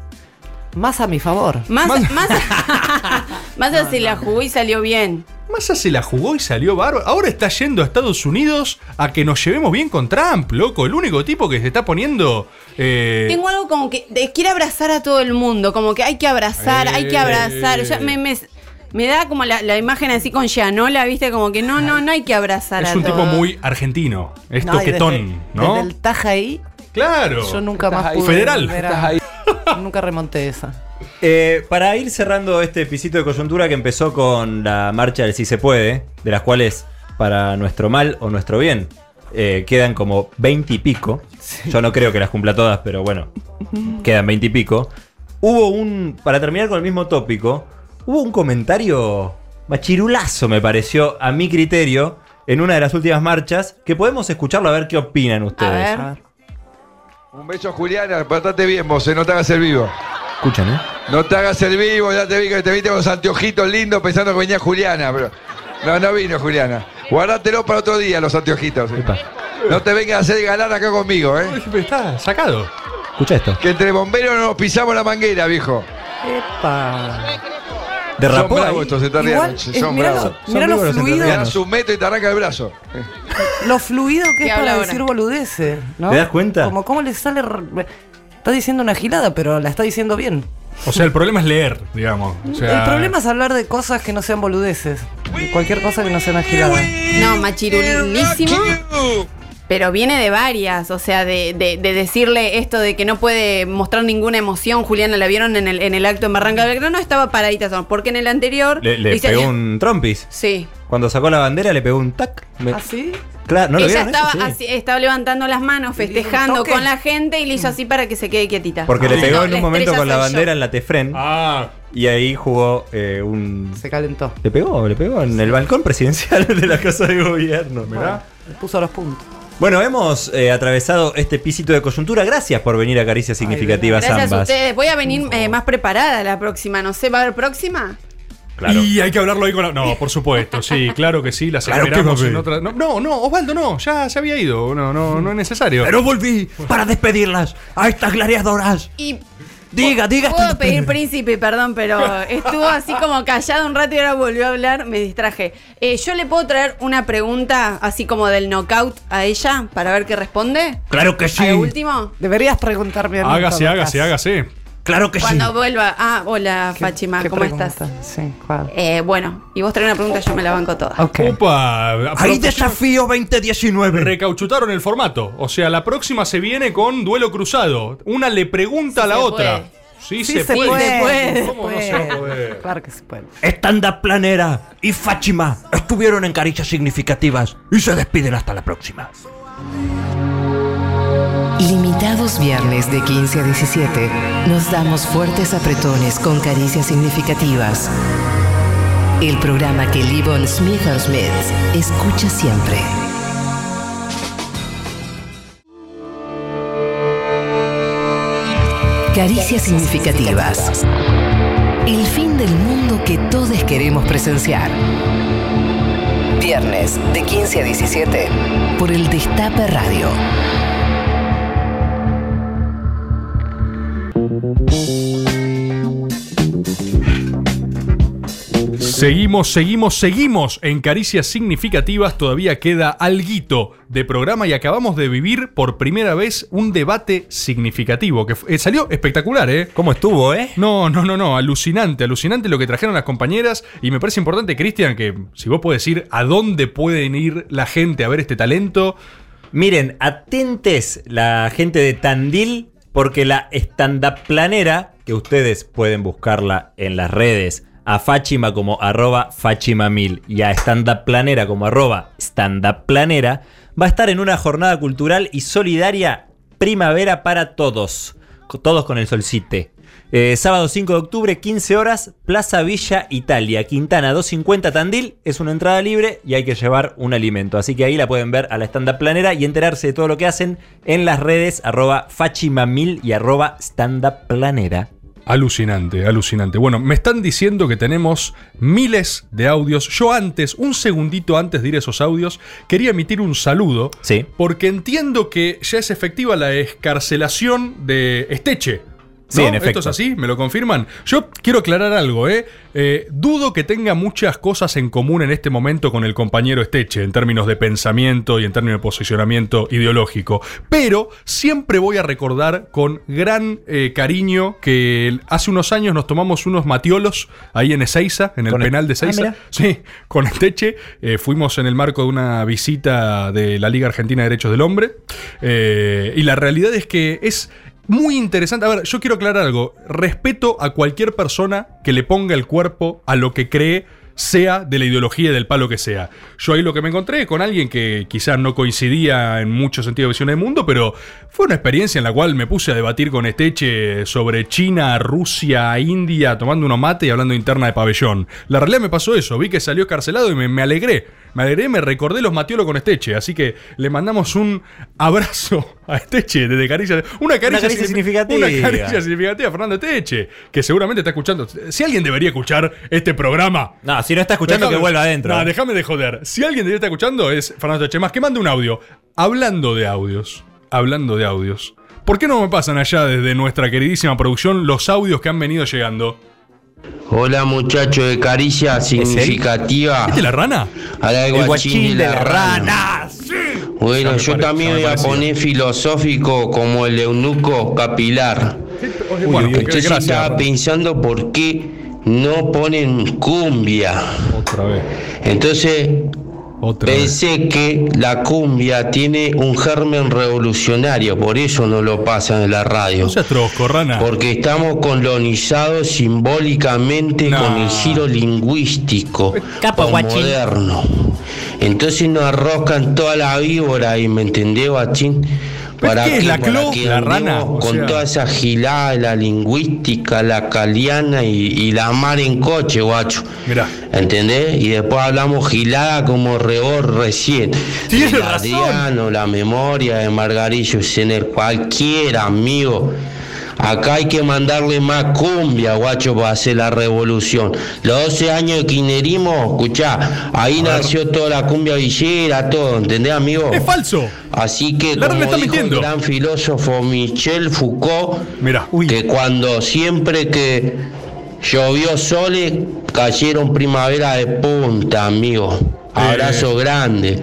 Más a mi favor. Más, Más- más, más se la jugó y salió bien. Massa se la jugó y salió bárbaro. Ahora está yendo a Estados Unidos a que nos llevemos bien con Trump, loco. El único tipo que se está poniendo. eh, Tengo algo como que de- quiere abrazar a todo el mundo, como que hay que abrazar, hay que abrazar. Ya me, me, me da como la, la imagen así con Gianola, ¿viste? Como que no, no, no hay que abrazar es a un tipo muy argentino. Es No, toquetón, desde- ¿no? Desde el Tajaí, Claro. yo nunca más ahí. pude Federal. a- ahí. Nunca remonté esa. Eh, para ir cerrando este pisito de coyuntura que empezó con la marcha del Sí se puede, de las cuales, para nuestro mal o nuestro bien, eh, quedan como 20 y pico. Yo no creo que las cumpla todas, pero bueno, quedan 20 y pico. Hubo un, para terminar con el mismo tópico, hubo un comentario machirulazo, me pareció, a mi criterio, en una de las últimas marchas, que podemos escucharlo a ver qué opinan A ustedes. ver. Un beso, Juliana. Portate bien vos, eh, no te hagas el vivo. Escuchan, ¿eh? No te hagas el vivo, ya te vi que te viste con los anteojitos lindos pensando que venía Juliana, pero. No, no vino Juliana. Guardátelo para otro día, los anteojitos. eh. No te vengas a hacer ganar acá conmigo, ¿eh? Está sacado. Escucha esto. Que entre bomberos no nos pisamos la manguera, viejo. Derrapó Son bravos estos etarrianos, Igual, son mirá lo- bravos. mirá lo fluido. un metro y te arranca el brazo. Lo fluido que ¿Qué es para ahora? decir boludeces, ¿no? ¿Te das cuenta? Como cómo le sale... Está diciendo una gilada, pero la está diciendo bien. O sea, el problema es leer, digamos. O sea, El problema es hablar de cosas que no sean boludeces. De cualquier cosa que no sea una gilada. No, machirulísimo. Pero viene de varias, o sea, de, de- de decirle esto de que no puede mostrar ninguna emoción. Juliana la vieron en el, en el acto en Barranca Belgrano, estaba paradita, porque en el anterior. Le, pegó un trompis. Sí. Cuando sacó la bandera le pegó un tac. Me- ¿Así? Claro, ¿no lo Ella vieron estaba, eso? Sí. así- estaba levantando las manos, festejando con la gente y le hizo así para que se quede quietita. Porque le No, pegó en un momento con la yo. bandera en la Tefren. Ah. Y ahí jugó eh, un. Se calentó. Le pegó, le pegó en el balcón presidencial de la Casa de Gobierno. Mirá. Le puso los puntos. Bueno, hemos eh, atravesado este pisito de coyuntura. Gracias por venir a Caricias Significativas Gracias a ambas. ustedes. Voy a venir eh, más preparada la próxima. No sé, ¿va a haber próxima? Claro. Y hay que hablarlo ahí con la. No, por supuesto, sí, claro que sí, las Claro esperamos a en haber. otra. No, no, no, Osvaldo, no, ya se había ido. No, no, no es necesario. Pero volví para despedirlas a estas gladiadoras. Y Diga, diga. Puedo pedir príncipe, perdón, pero estuvo así como callado un rato y ahora volvió a hablar, me distraje. Eh, ¿Yo le puedo traer una pregunta así como del knockout a ella para ver qué responde? Claro que sí. ¿A lo último? Deberías preguntarme a mí. Hágase, hágase, hágase. Claro que Cuando vuelva. Ah, hola, Fachima, qué ¿cómo pregunta? estás? Sí, ¿cuál? Eh, bueno, y vos traes una pregunta, yo me la banco toda. Opa, Hay desafío 2019. Recauchutaron el formato. O sea, la próxima se viene con duelo cruzado. Una le pregunta a la otra. puede. Sí, Sí, se, se puede. puede, se puede, ¿Cómo no se puede. Claro que se puede. Stand-up Planera y Fáchima estuvieron en caricias significativas y se despiden hasta la próxima. Limitados viernes de 15 a 17, nos damos fuertes apretones con caricias significativas. El programa que Livon Smith Smith escucha siempre. Caricias significativas. El fin del mundo que todos queremos presenciar. Viernes de 15 a 17 por el Destape Radio. Seguimos, seguimos, seguimos en Caricias Significativas. Todavía queda alguito de programa y acabamos de vivir por primera vez un debate significativo que eh, salió espectacular, ¿eh? ¿Cómo estuvo, eh? No, no, no, no. Alucinante, alucinante lo que trajeron las compañeras. Y me parece importante, Cristian, que si vos puedes decir a dónde pueden ir la gente a ver este talento. Miren, atentes la gente de Tandil, porque la stand-up planera, que ustedes pueden buscarla en las redes, a Fáchima como arroba Fáchima1000 y a stand planera como arroba stand planera, va a estar en una jornada cultural y solidaria primavera para todos. Todos con el solcite. Eh, sábado 5 de octubre, 15 horas, Plaza Villa Italia, Quintana 250 Tandil. Es una entrada libre y hay que llevar un alimento. Así que ahí la pueden ver a la stand-up planera y enterarse de todo lo que hacen en las redes arroba Fachimamil y arroba stand-up planera. Alucinante, alucinante. Bueno, me están diciendo que tenemos miles de audios. Yo antes, un segundito antes de ir a esos audios, quería emitir un saludo. Sí. Porque entiendo que ya es efectiva la escarcelación de Esteche. Sí, ¿no? en efecto. ¿Esto es así? ¿Me lo confirman? Yo quiero aclarar algo, ¿eh? Eh, Dudo que tenga muchas cosas en común en este momento con el compañero Esteche, en términos de pensamiento y en términos de posicionamiento ideológico. Pero siempre voy a recordar con gran eh, cariño que hace unos años nos tomamos unos matiolos ahí en Ezeiza, en el Con penal de Ah, Ezeiza. mira. Sí, con Esteche. eh, fuimos en el marco de una visita de la Liga Argentina de Derechos del Hombre. y la realidad es que es muy interesante. A ver, yo quiero aclarar algo. Respeto a cualquier persona que le ponga el cuerpo a lo que cree sea de la ideología del palo que sea. Yo ahí lo que me encontré con alguien que quizás no coincidía en muchos sentidos de visión del mundo, pero fue una experiencia en la cual me puse a debatir con Esteche sobre China, Rusia, India, tomando unos mate y hablando interna de pabellón. La realidad me pasó eso, vi que salió escarcelado y me, me alegré. Me alegré, me recordé los Matiolo con Esteche, así que le mandamos un abrazo a Teche desde Caricia. Una caricia, caricia significativa. Una caricia significativa Fernando Teche, que seguramente está escuchando. Si alguien debería escuchar este programa. No, si no está escuchando, que vuelva adentro. No, déjame de joder. Si alguien debería estar escuchando es Fernando Teche. Más que mande un audio. Hablando de audios. Hablando de audios. ¿Por qué no me pasan allá desde nuestra queridísima producción los audios que han venido llegando? Hola muchacho de caricia significativa. ¿Este la rana? A la El guachín de la rana. Bueno, yo pare- también voy a poner filosófico como el eunuco capilar. Uy, bueno, Entonces estaba pensando por qué no ponen cumbia. Otra vez. Entonces pensé que la cumbia tiene un germen revolucionario, por eso no lo pasan en la radio. No seas trosco, rana. Porque estamos colonizados simbólicamente con el giro lingüístico Capo, moderno. Entonces nos arrocan toda la víbora ahí, ¿me entendés, guachín? ¿Para qué la que La rana, o con sea. toda esa gilada, la lingüística, la caliana y, y la mar en coche, guacho. Mirá. ¿Entendés? Y después hablamos gilada como rebor recién. Tiene El razón. Adriano, la memoria de Margarillo Sener, cualquiera, amigo. Acá hay que mandarle más cumbia, guacho, para hacer la revolución. Los 12 años de kirchnerismo, escuchá, ahí nació toda la cumbia villera, todo, ¿entendés, amigo? Es falso. Así que, La como está dijo mintiendo. el gran filósofo Michel Foucault, que cuando siempre que llovió soles, cayeron primavera de punta, amigo. Abrazo grande.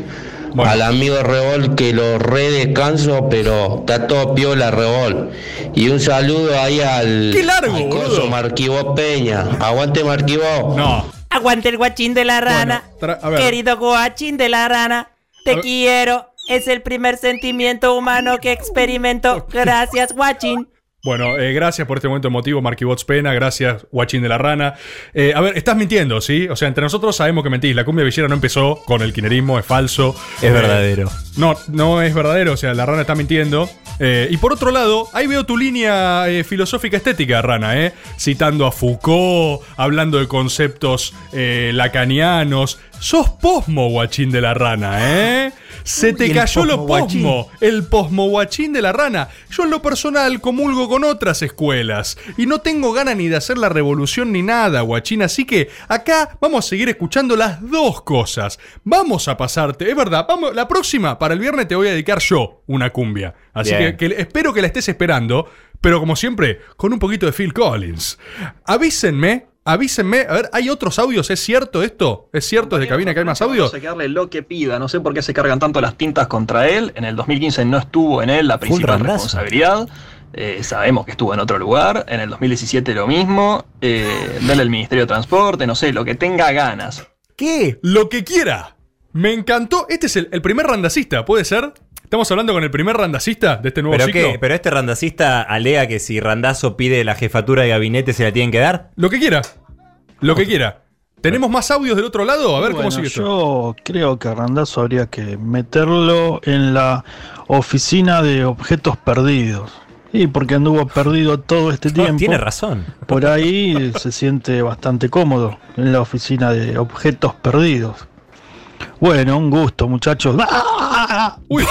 Al amigo Revol que lo re descanso, pero está todo piola Revol. Y un saludo ahí al, ¡Qué largo, al coso boludo! Marquibó Peña. Aguante Marquibó. No. Aguante el guachín de la rana. a ver. Querido guachín de la rana, te quiero. Es el primer sentimiento humano que experimento. Gracias, guachín. Bueno, eh, gracias por este momento emotivo, Marquibots Pena. Gracias, Guachín de la Rana. Eh, a ver, estás mintiendo, ¿sí? O sea, entre nosotros sabemos que mentís. La cumbia villera no empezó con el kinerismo, es falso. Es Eh, verdadero. No, no es verdadero. O sea, la rana está mintiendo. Y por otro lado, ahí veo tu línea filosófica estética, rana, ¿eh? Citando a Foucault, hablando de conceptos lacanianos. Sos posmo, guachín de la rana, ¿eh? Se te cayó lo posmo, el posmoguachín de la rana. Yo en lo personal comulgo con otras escuelas y no tengo ganas ni de hacer la revolución ni nada, guachín. Así que acá vamos a seguir escuchando las dos cosas. Vamos a pasarte, es verdad, vamos, la próxima, para el viernes te voy a dedicar yo una cumbia. Así que, que espero que la estés esperando, pero como siempre, con un poquito de Phil Collins. Avísenme. Avísenme, a ver, ¿hay otros audios? ¿Es cierto esto? ¿Es cierto desde cabina que hay más audios? Hay que darle lo que pida. No sé por qué se cargan tanto las tintas contra él. En el 2015 no estuvo en él la principal responsabilidad. Eh, sabemos que estuvo en otro lugar. En el 2017 lo mismo. Eh, dale al Ministerio de Transporte, no sé, lo que tenga ganas. ¿Qué? Lo que quiera. Me encantó. Este es el, el primer randacista, ¿puede ser? Estamos hablando con el primer randacista de este nuevo ¿Pero ciclo. qué? ¿Pero este randacista alega que si Randazo pide la jefatura de gabinete se la tienen que dar? Lo que quiera. Lo que quiera. ¿Tenemos más audios del otro lado? A ver cómo sigue esto. Yo creo que a Randazzo habría que meterlo en la oficina de objetos perdidos. Y porque anduvo perdido todo este tiempo. tiene razón. Por ahí se siente bastante cómodo en la oficina de objetos perdidos. Bueno, un gusto, muchachos. Uy.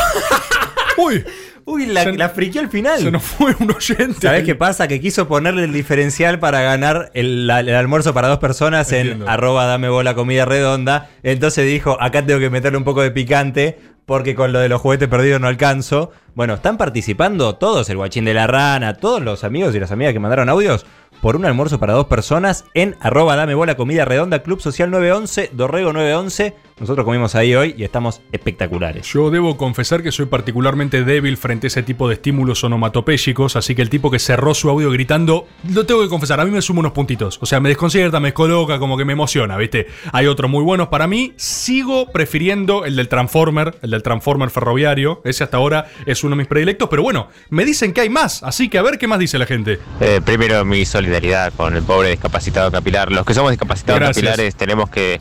Uy. Uy, la, la friqueó al final. Se nos fue un oyente. ¿Sabés qué pasa? Que quiso ponerle el diferencial para ganar el, la- el almuerzo para dos personas en arroba dame bola comida redonda. Entonces dijo, acá tengo que meterle un poco de picante porque con lo de los juguetes perdidos no alcanzo. Bueno, están participando todos, el guachín de la rana, todos los amigos y las amigas que mandaron audios por un almuerzo para dos personas en arroba dame bola comida redonda, Club Social 911, Dorrego 911. Nosotros comimos ahí hoy y estamos espectaculares. Yo debo confesar que soy particularmente débil frente a ese tipo de estímulos onomatopéyicos, así que el tipo que cerró su audio gritando, lo tengo que confesar, a mí me suma unos puntitos. O sea, me desconcierta, me descoloca, como que me emociona, ¿viste? Hay otros muy buenos para mí. Sigo prefiriendo el del Transformer, el del Transformer ferroviario. Ese hasta ahora es uno de mis predilectos, pero bueno, me dicen que hay más, así que a ver qué más dice la gente. Eh, primero, mi solidaridad con el pobre discapacitado capilar. Los que somos discapacitados Gracias. capilares tenemos que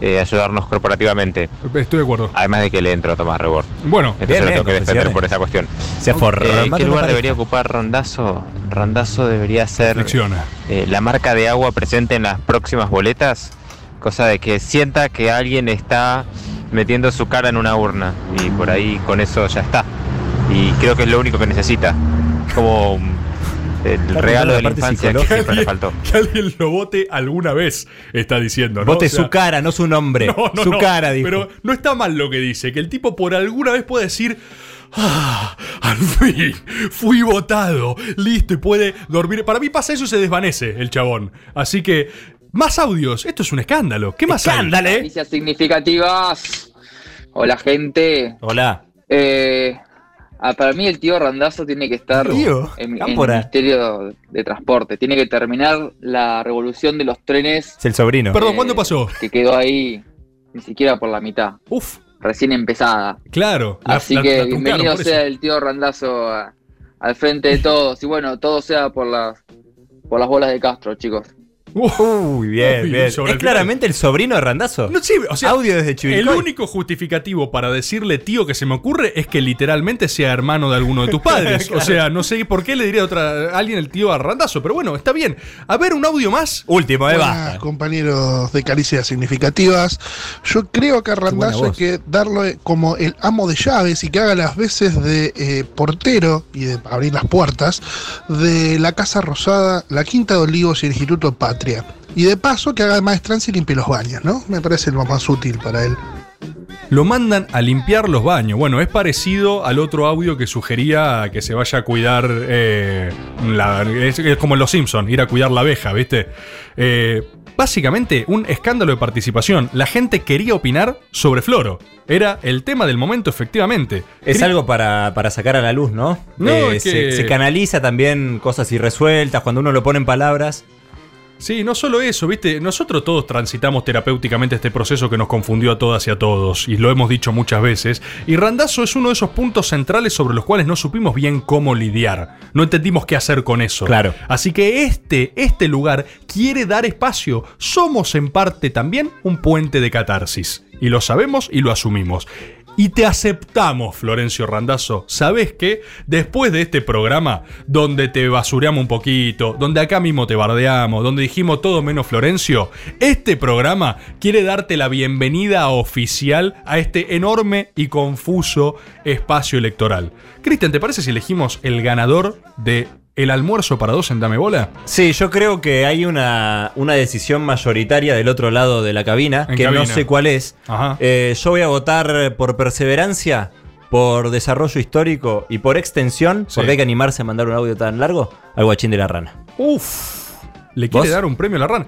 eh, ayudarnos corporativamente. Estoy de acuerdo. Además de que le entro a Tomás Rebord. Bueno, Entonces bien, lo bien, tengo que defender por esa cuestión. Se forró. Eh, ¿Qué lugar debería ocupar Randazo? Randazo debería ser eh, la marca de agua presente en las próximas boletas, cosa de que sienta que alguien está metiendo su cara en una urna y por ahí con eso ya está. Y creo que es lo único que necesita. Como um, el regalo de la infancia que siempre le faltó. Que alguien lo vote alguna vez, está diciendo. ¿no? Vote O sea, su cara, no su nombre. No, no, su no, cara, dijo. Pero no está mal lo que dice, que el tipo por alguna vez puede decir. Ah, al fin, fui votado, listo, y puede dormir. Para mí pasa eso y se desvanece el chabón. Así que, más audios, esto es un escándalo. ¿Qué más hay? Noticias significativas. Hola, gente. Hola. Eh, ah, para mí el tío Randazo tiene que estar Tío, en, en el. Ministerio de Transporte. Tiene que terminar la revolución de los trenes. Es el sobrino. Perdón, ¿cuándo pasó? Que quedó ahí ni siquiera por la mitad. Uf. Recién empezada. Claro. la- Así la- que la bienvenido sea el tío Randazo a- al frente de todos. Y bueno, todo sea por las, por las bolas de Castro, chicos. Uy, bien, Uy, bien. sobre Es el claramente el sobrino de Randazo. No, sí, o sea, Audio desde El Chivilcoy. único justificativo para decirle tío que se me ocurre es que literalmente sea hermano de alguno de tus padres. Claro. O sea, no sé por qué le diría a otra, a alguien el tío a Randazo, pero bueno, está bien. A ver, un audio más. Último, Buenas, compañeros de Caricias Significativas. Yo creo que a buena Randazzo hay que darlo eh, como el amo de llaves y que haga las veces de eh, portero y de abrir las puertas de la Casa Rosada, la Quinta de Olivos y el Instituto Patria. Y de paso que haga de maestranza y limpie los baños, ¿no? Me parece lo más útil para él. Lo mandan a limpiar los baños. Bueno, es parecido al otro audio que sugería que se vaya a cuidar. eh, la- es, es como en Los Simpsons, ir a cuidar la abeja, ¿viste? Eh, básicamente, un escándalo de participación. La gente quería opinar sobre Floro. Era el tema del momento, efectivamente. Es algo para, para sacar a la luz, ¿no? No, Eh, es se, se canaliza también cosas irresueltas cuando uno lo pone en palabras. Sí, no solo eso, viste, nosotros todos transitamos terapéuticamente este proceso que nos confundió a todas y a todos, y lo hemos dicho muchas veces, y Randazo es uno de esos puntos centrales sobre los cuales no supimos bien cómo lidiar, no entendimos qué hacer con eso. Claro. Así que este, este lugar quiere dar espacio, somos en parte también un puente de catarsis, y lo sabemos y lo asumimos. Y te aceptamos, Florencio Randazzo. ¿Sabes qué? Después de este programa, donde te basureamos un poquito, donde acá mismo te bardeamos, donde dijimos todo menos Florencio, este programa quiere darte la bienvenida oficial a este enorme y confuso espacio electoral. Cristian, ¿te parece si elegimos el ganador de el almuerzo para dos en Dame Bola? Sí, yo creo que hay una, una decisión mayoritaria del otro lado de la cabina, En que cabina. no sé cuál es. Ajá. Eh, yo voy a votar por perseverancia, por desarrollo histórico y por extensión, porque hay que animarse a mandar un audio tan largo, al guachín de la rana. Uf. Le quiere ¿Vos? dar un premio a la rana.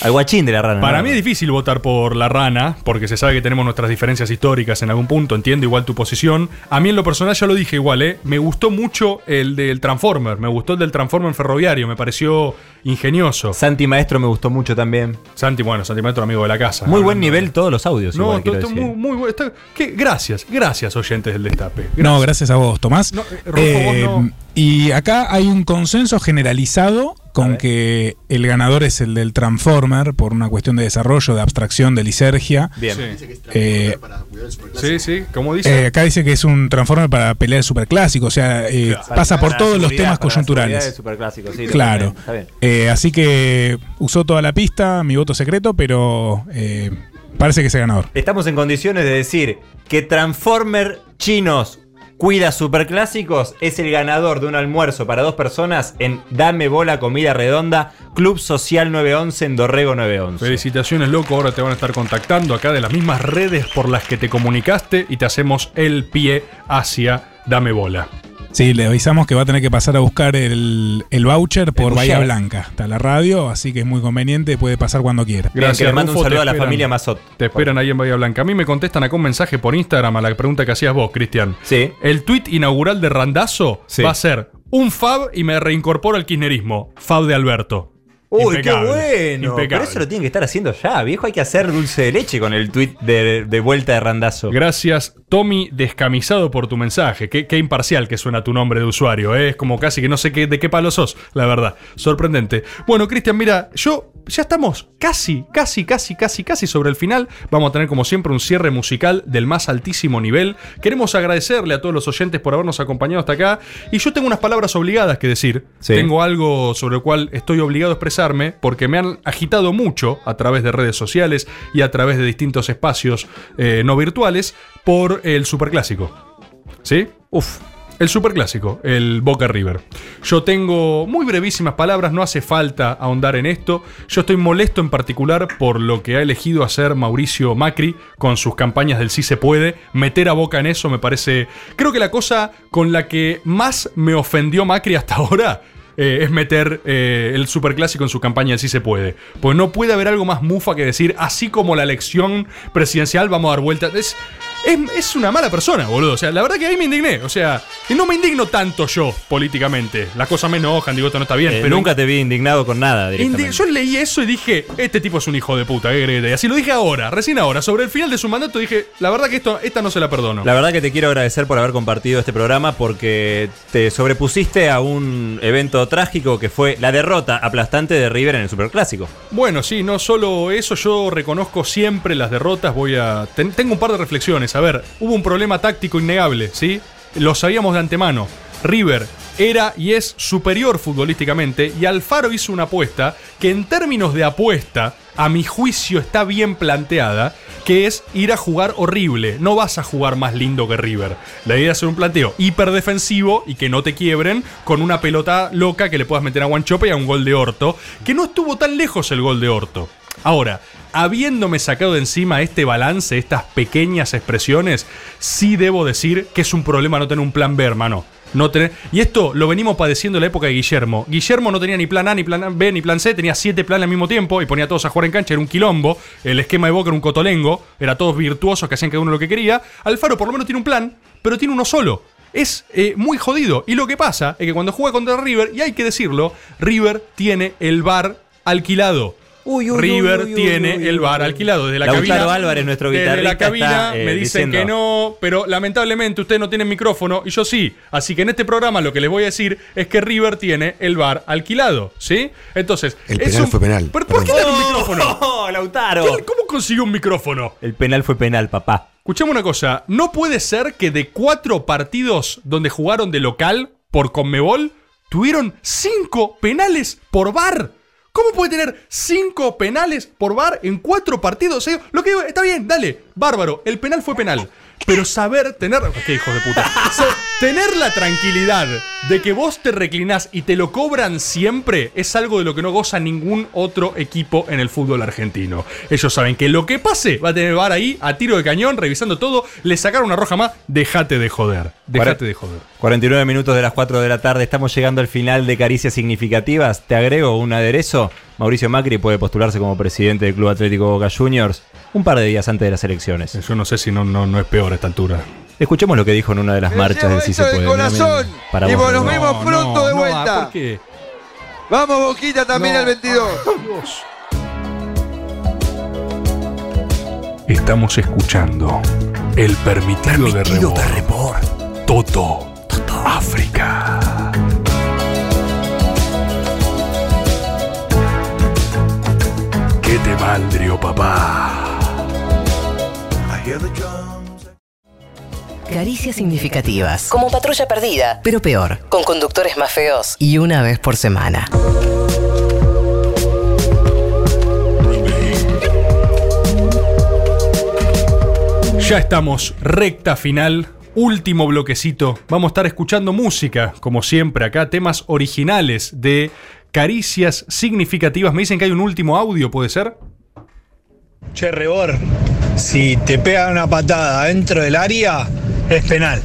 Al guachín de la rana. Para ¿no? mí es difícil votar por la rana, porque se sabe que tenemos nuestras diferencias históricas en algún punto, entiendo igual tu posición. A mí en lo personal ya lo dije igual, ¿eh? Me gustó mucho el del Transformer, me gustó el del Transformer ferroviario, me pareció ingenioso. Santi Maestro me gustó mucho también. Santi, bueno, Santi Maestro amigo de la casa. Muy buen nivel todos los audios. No, igual, muy, muy bueno. Está- ¿qué? Gracias, gracias oyentes del Destape. No, gracias a vos, Tomás. No, eh, vos Eh, no. Y acá hay un consenso generalizado con que el ganador es el del Transformer por una cuestión de desarrollo, de abstracción, de lisergia. Bien. Eh, Sí, sí, como dice. eh, acá dice que es un Transformer para pelear el superclásico, o sea, eh, pasa por todos los temas coyunturales. superclásico, sí, claro. está bien. Eh, así que usó toda la pista, mi voto secreto, pero eh, parece que es el ganador. Estamos en condiciones de decir que Transformer Chinos cuida superclásicos es el ganador de un almuerzo para dos personas en Dame Bola Comida Redonda, Club Social 911 en Dorrego 911. Felicitaciones, loco. Ahora te van a estar contactando acá de las mismas redes por las que te comunicaste y te hacemos el pie hacia Dame Bola. Sí, le avisamos que va a tener que pasar a buscar el, el voucher por El Bahía. Blanca. Está la radio, así que es muy conveniente, puede pasar cuando quiera. Bien, que le mando un Rufo, saludo a la esperan- familia Mazot. Te esperan ahí en Bahía Blanca. A mí me contestan acá un mensaje por Instagram a la pregunta que hacías vos, Cristian. Sí. El tweet inaugural de Randazo Sí. va a ser un fab y me reincorporo al kirchnerismo. Fab de Alberto. Uy, Impecable, qué bueno. impecable. Pero eso lo tienen que estar haciendo ya, viejo. Hay que hacer dulce de leche con el tweet de, de vuelta de Randazo. Gracias, Tommy Descamisado, por tu mensaje. Qué, qué imparcial que suena tu nombre de usuario. ¿eh? Es como casi que no sé qué, de qué palo sos, la verdad. Sorprendente. Bueno, Cristian, mira, yo ya estamos casi, casi, casi, casi, casi sobre el final. Vamos a tener como siempre un cierre musical del más altísimo nivel. Queremos agradecerle a todos los oyentes por habernos acompañado hasta acá. Y yo tengo unas palabras obligadas que decir. Sí. Tengo algo sobre el cual estoy obligado a expresarme porque me han agitado mucho a través de redes sociales y a través de distintos espacios eh, no virtuales por el superclásico. ¿Sí? Uf. El superclásico, el Boca River. Yo tengo muy brevísimas palabras, no hace falta ahondar en esto. Yo estoy molesto en particular por lo que ha elegido hacer Mauricio Macri con sus campañas del sí se puede. Meter a Boca en eso me parece... Creo que la cosa con la que más me ofendió Macri hasta ahora eh, es meter eh, el superclásico en su campaña sí se puede. Pues no puede haber algo más mufa que decir, así como la elección presidencial, vamos a dar vuelta. Es, es, es una mala persona, boludo. O sea, la verdad que ahí me indigné. O sea, y no me indigno tanto yo políticamente. Las cosas me enojan, digo, esto no está bien. Eh, pero nunca te vi indignado con nada directamente. Yo leí eso y dije, este tipo es un hijo de puta, ¿qué diga? Así lo dije ahora, recién ahora, sobre el final de su mandato dije, la verdad que esto, esta no se la perdono. La verdad que te quiero agradecer por haber compartido este programa porque te sobrepusiste a un evento trágico que fue la derrota aplastante de River en el Superclásico. Bueno, sí, no solo eso, yo reconozco siempre las derrotas, voy a... ten- tengo un par de reflexiones, a ver, hubo un problema táctico innegable, ¿sí? Lo sabíamos de antemano. River era y es superior futbolísticamente y Alfaro hizo una apuesta que en términos de apuesta, a mi juicio está bien planteada, que es ir a jugar horrible. No vas a jugar más lindo que River. La idea es hacer un planteo hiperdefensivo y que no te quiebren con una pelota loca que le puedas meter a Guanchope y a un gol de Orto, que no estuvo tan lejos el gol de Orto. Ahora, habiéndome sacado de encima este balance, estas pequeñas expresiones, sí debo decir que es un problema no tener un plan B, hermano. No tener, y esto lo venimos padeciendo en la época de Guillermo. Guillermo no tenía ni plan A, ni plan B, ni plan C, tenía siete planes al mismo tiempo y ponía a todos a jugar en cancha, era un quilombo. El esquema de Boca era un cotolengo, era todos virtuosos que hacían cada uno lo que quería. Alfaro por lo menos tiene un plan, pero tiene uno solo. Es eh, muy jodido. Y lo que pasa es que cuando juega contra River, y hay que decirlo, River tiene el bar alquilado. River uy, uy, tiene uy, uy, el bar alquilado desde la Lautaro cabina. Álvarez, nuestro desde guitarrista, la cabina está, eh, me dicen diciendo- que no, pero lamentablemente ustedes no tienen micrófono y yo sí. Así que en este programa lo que les voy a decir es que River tiene el bar alquilado, ¿sí? Entonces, El es penal un- fue penal. ¿Pero por qué dan un micrófono? ¡Oh, Lautaro! ¿Quién- ¿Cómo consiguió un micrófono? El penal fue penal, papá. Escuchame una cosa, no puede ser que de cuatro partidos donde jugaron de local por Conmebol, tuvieron cinco penales por bar. ¿Cómo puede tener cinco penales por bar en cuatro partidos? seguidos? Lo que digo, está bien, dale, bárbaro, el penal fue penal. Pero saber tener. ¿Qué hijos de puta? Tener la tranquilidad de que vos te reclinás y te lo cobran siempre es algo de lo que no goza ningún otro equipo en el fútbol argentino. Ellos saben que lo que pase va a tener bar ahí a tiro de cañón, revisando todo. Le sacaron una roja más. Dejate de joder. Dejate de joder. 49 minutos de las 4 de la tarde, estamos llegando al final de Caricias Significativas. Te agrego un aderezo. Mauricio Macri puede postularse como presidente del Club Atlético Boca Juniors un par de días antes de las elecciones. Yo no sé si no, no, no es peor a esta altura. Escuchemos lo que dijo en una de las marchas del Sí se de puede. Mira, mira, corazón. para y vos, nos vemos pronto de vuelta. ¿Por qué? Vamos, Boquita, también al 22. Estamos escuchando el permitido, de Rebor. Toto. África. ¿Qué te maldrio, papá? Caricias significativas. Como patrulla perdida, pero peor. Con conductores más feos y una vez por semana. Ya estamos recta final, último bloquecito. Vamos a estar escuchando música, como siempre acá, temas originales de caricias significativas. Me dicen que hay un último audio, ¿puede ser? Che, Rebor, si te pegan una patada dentro del área, es penal.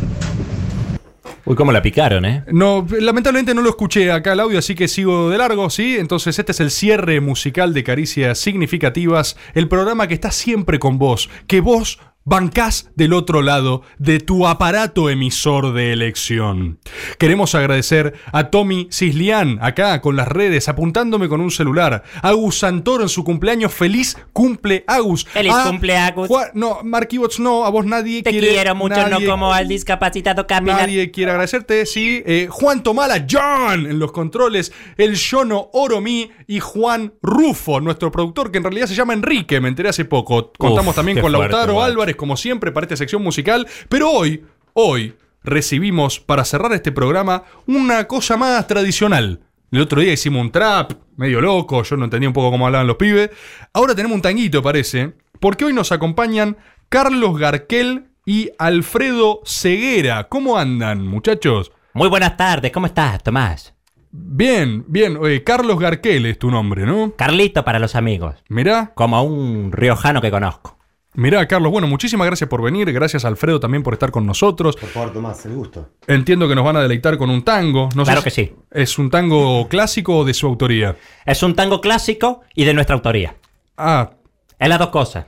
Uy, cómo la picaron, ¿eh? No, lamentablemente no lo escuché acá el audio, así que sigo de largo, ¿sí? Entonces este es el cierre musical de Caricias Significativas, el programa que está siempre con vos, que vos bancás del otro lado de tu aparato emisor de elección. Queremos agradecer a Tommy Cislián, acá con las redes, apuntándome con un celular. Agus Santoro en su cumpleaños, feliz cumple Agus. Feliz A cumple, Agus. Juan- no, Marquibots no, a vos nadie Te quiere. quiero mucho, nadie- no como al discapacitado caminar. Nadie quiere agradecerte, sí. Eh, Juan Tomala, John, en los controles. El Yono Oromí y Juan Rufo, nuestro productor, que en realidad se llama Enrique, me enteré hace poco. Contamos Uf, también con fuerte, Lautaro guacho. Como siempre, para esta sección musical. Pero hoy, hoy, recibimos, para cerrar este programa, una cosa más tradicional. El otro día hicimos un trap, medio loco, yo no entendía un poco cómo hablaban los pibes. Ahora tenemos un tanguito, parece, porque hoy nos acompañan Carlos Garquel y Alfredo Ceguera. ¿Cómo andan, muchachos? Muy buenas tardes, ¿cómo estás, Tomás? Bien, bien. Carlos Garquel es tu nombre, ¿no? Carlito para los amigos. Mirá. Como un riojano que conozco. Mirá, Carlos, bueno, muchísimas gracias por venir. Gracias, Alfredo, también por estar con nosotros. Por favor, Tomás, el gusto. Entiendo que nos van a deleitar con un tango. No sé Claro si- que sí. ¿Es un tango clásico o de su autoría? Es un tango clásico y de nuestra autoría. Ah. Es las dos cosas.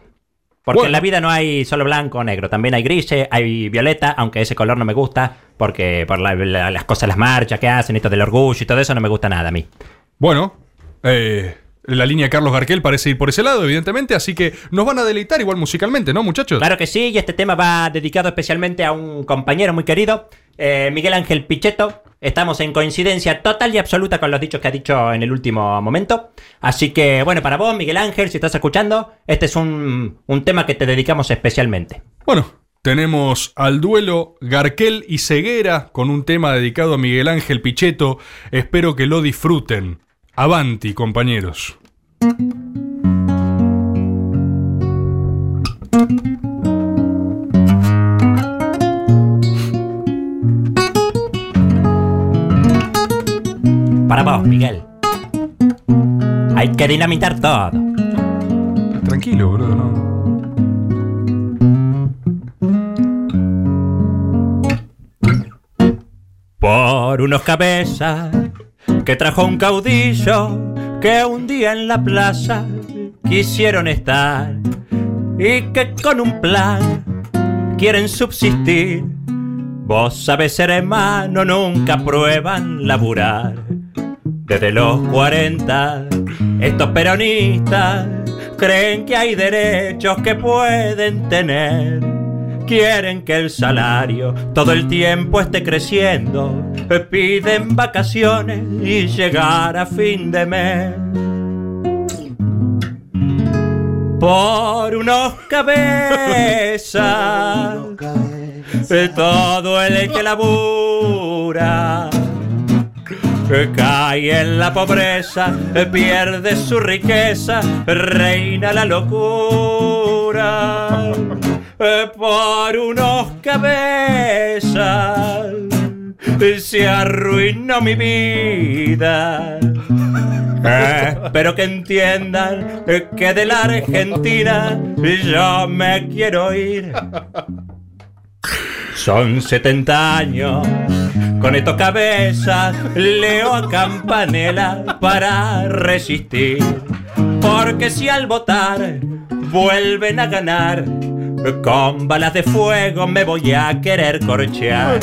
Porque Bueno. en la vida no hay solo blanco o negro. También hay grises, hay violeta, aunque ese color no me gusta. Porque por la- la- las cosas, las marchas que hacen, esto del orgullo y todo eso no me gusta nada a mí. Bueno, eh, la línea Carlos Garquel parece ir por ese lado, evidentemente, así que nos van a deleitar igual musicalmente, ¿no, muchachos? Claro que sí, y este tema va dedicado especialmente a un compañero muy querido, eh, Miguel Ángel Pichetto. Estamos en coincidencia total y absoluta con los dichos que ha dicho en el último momento. Así que, bueno, para vos, Miguel Ángel, si estás escuchando, este es un, un tema que te dedicamos especialmente. Bueno, tenemos al duelo Garquel y Ceguera con un tema dedicado a Miguel Ángel Pichetto. Espero que lo disfruten. Avanti, compañeros. Para vos, Miguel. Hay que dinamitar todo. Tranquilo, ¿no? Por unos cabezas que trajo un caudillo que un día en la plaza quisieron estar y que con un plan quieren subsistir. Vos sabés, hermano, nunca prueban laburar. Desde los 40, estos peronistas creen que hay derechos que pueden tener. Quieren que el salario todo el tiempo esté creciendo. Piden vacaciones y llegar a fin de mes. Por unos cabezas, todo el que labura. Cae en la pobreza, pierde su riqueza, reina la locura. Por unos cabezas se arruinó mi vida. Espero que entiendan que de la Argentina yo me quiero ir. Son 70 años con estos cabezas, leo a Campanella para resistir. Porque si al votar vuelven a ganar, con balas de fuego me voy a querer corchear.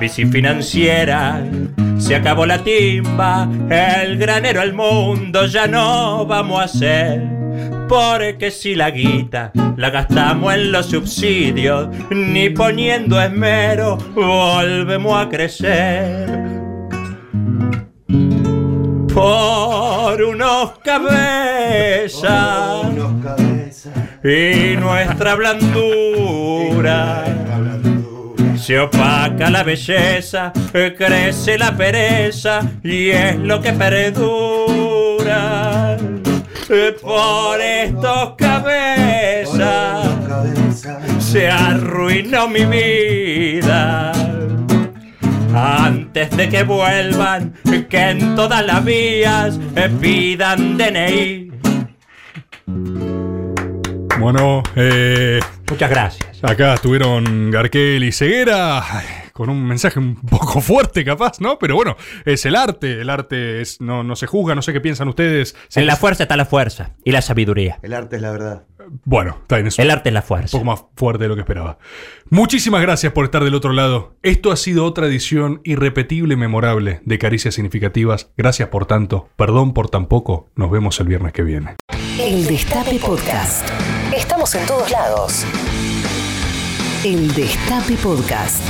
Bici financiera, se acabó la timba, el granero al mundo ya no vamos a hacer. Porque si la guita la gastamos en los subsidios, ni poniendo esmero, volvemos a crecer. Por unos cabezas y nuestra blandura. Se opaca la belleza, crece la pereza y es lo que perdura. Por estos cabezas se arruinó mi vida. Antes de que vuelvan, que en todas las vías pidan DNI. Bueno, eh, Muchas gracias. Acá estuvieron Garquel y Ceguera con un mensaje un poco fuerte, capaz, ¿no? Pero bueno, es el arte. El arte es, no, no se juzga, no sé qué piensan ustedes. En la fuerza está la fuerza y la sabiduría. El arte es la verdad. Bueno, está bien eso. El arte es la fuerza. Un poco más fuerte de lo que esperaba. Muchísimas gracias por estar del otro lado. Esto ha sido otra edición irrepetible y memorable de Caricias Significativas. Gracias por tanto. Perdón por tan poco. Nos vemos el viernes que viene. El Destape Podcast. Estamos en todos lados. El Destape Podcast.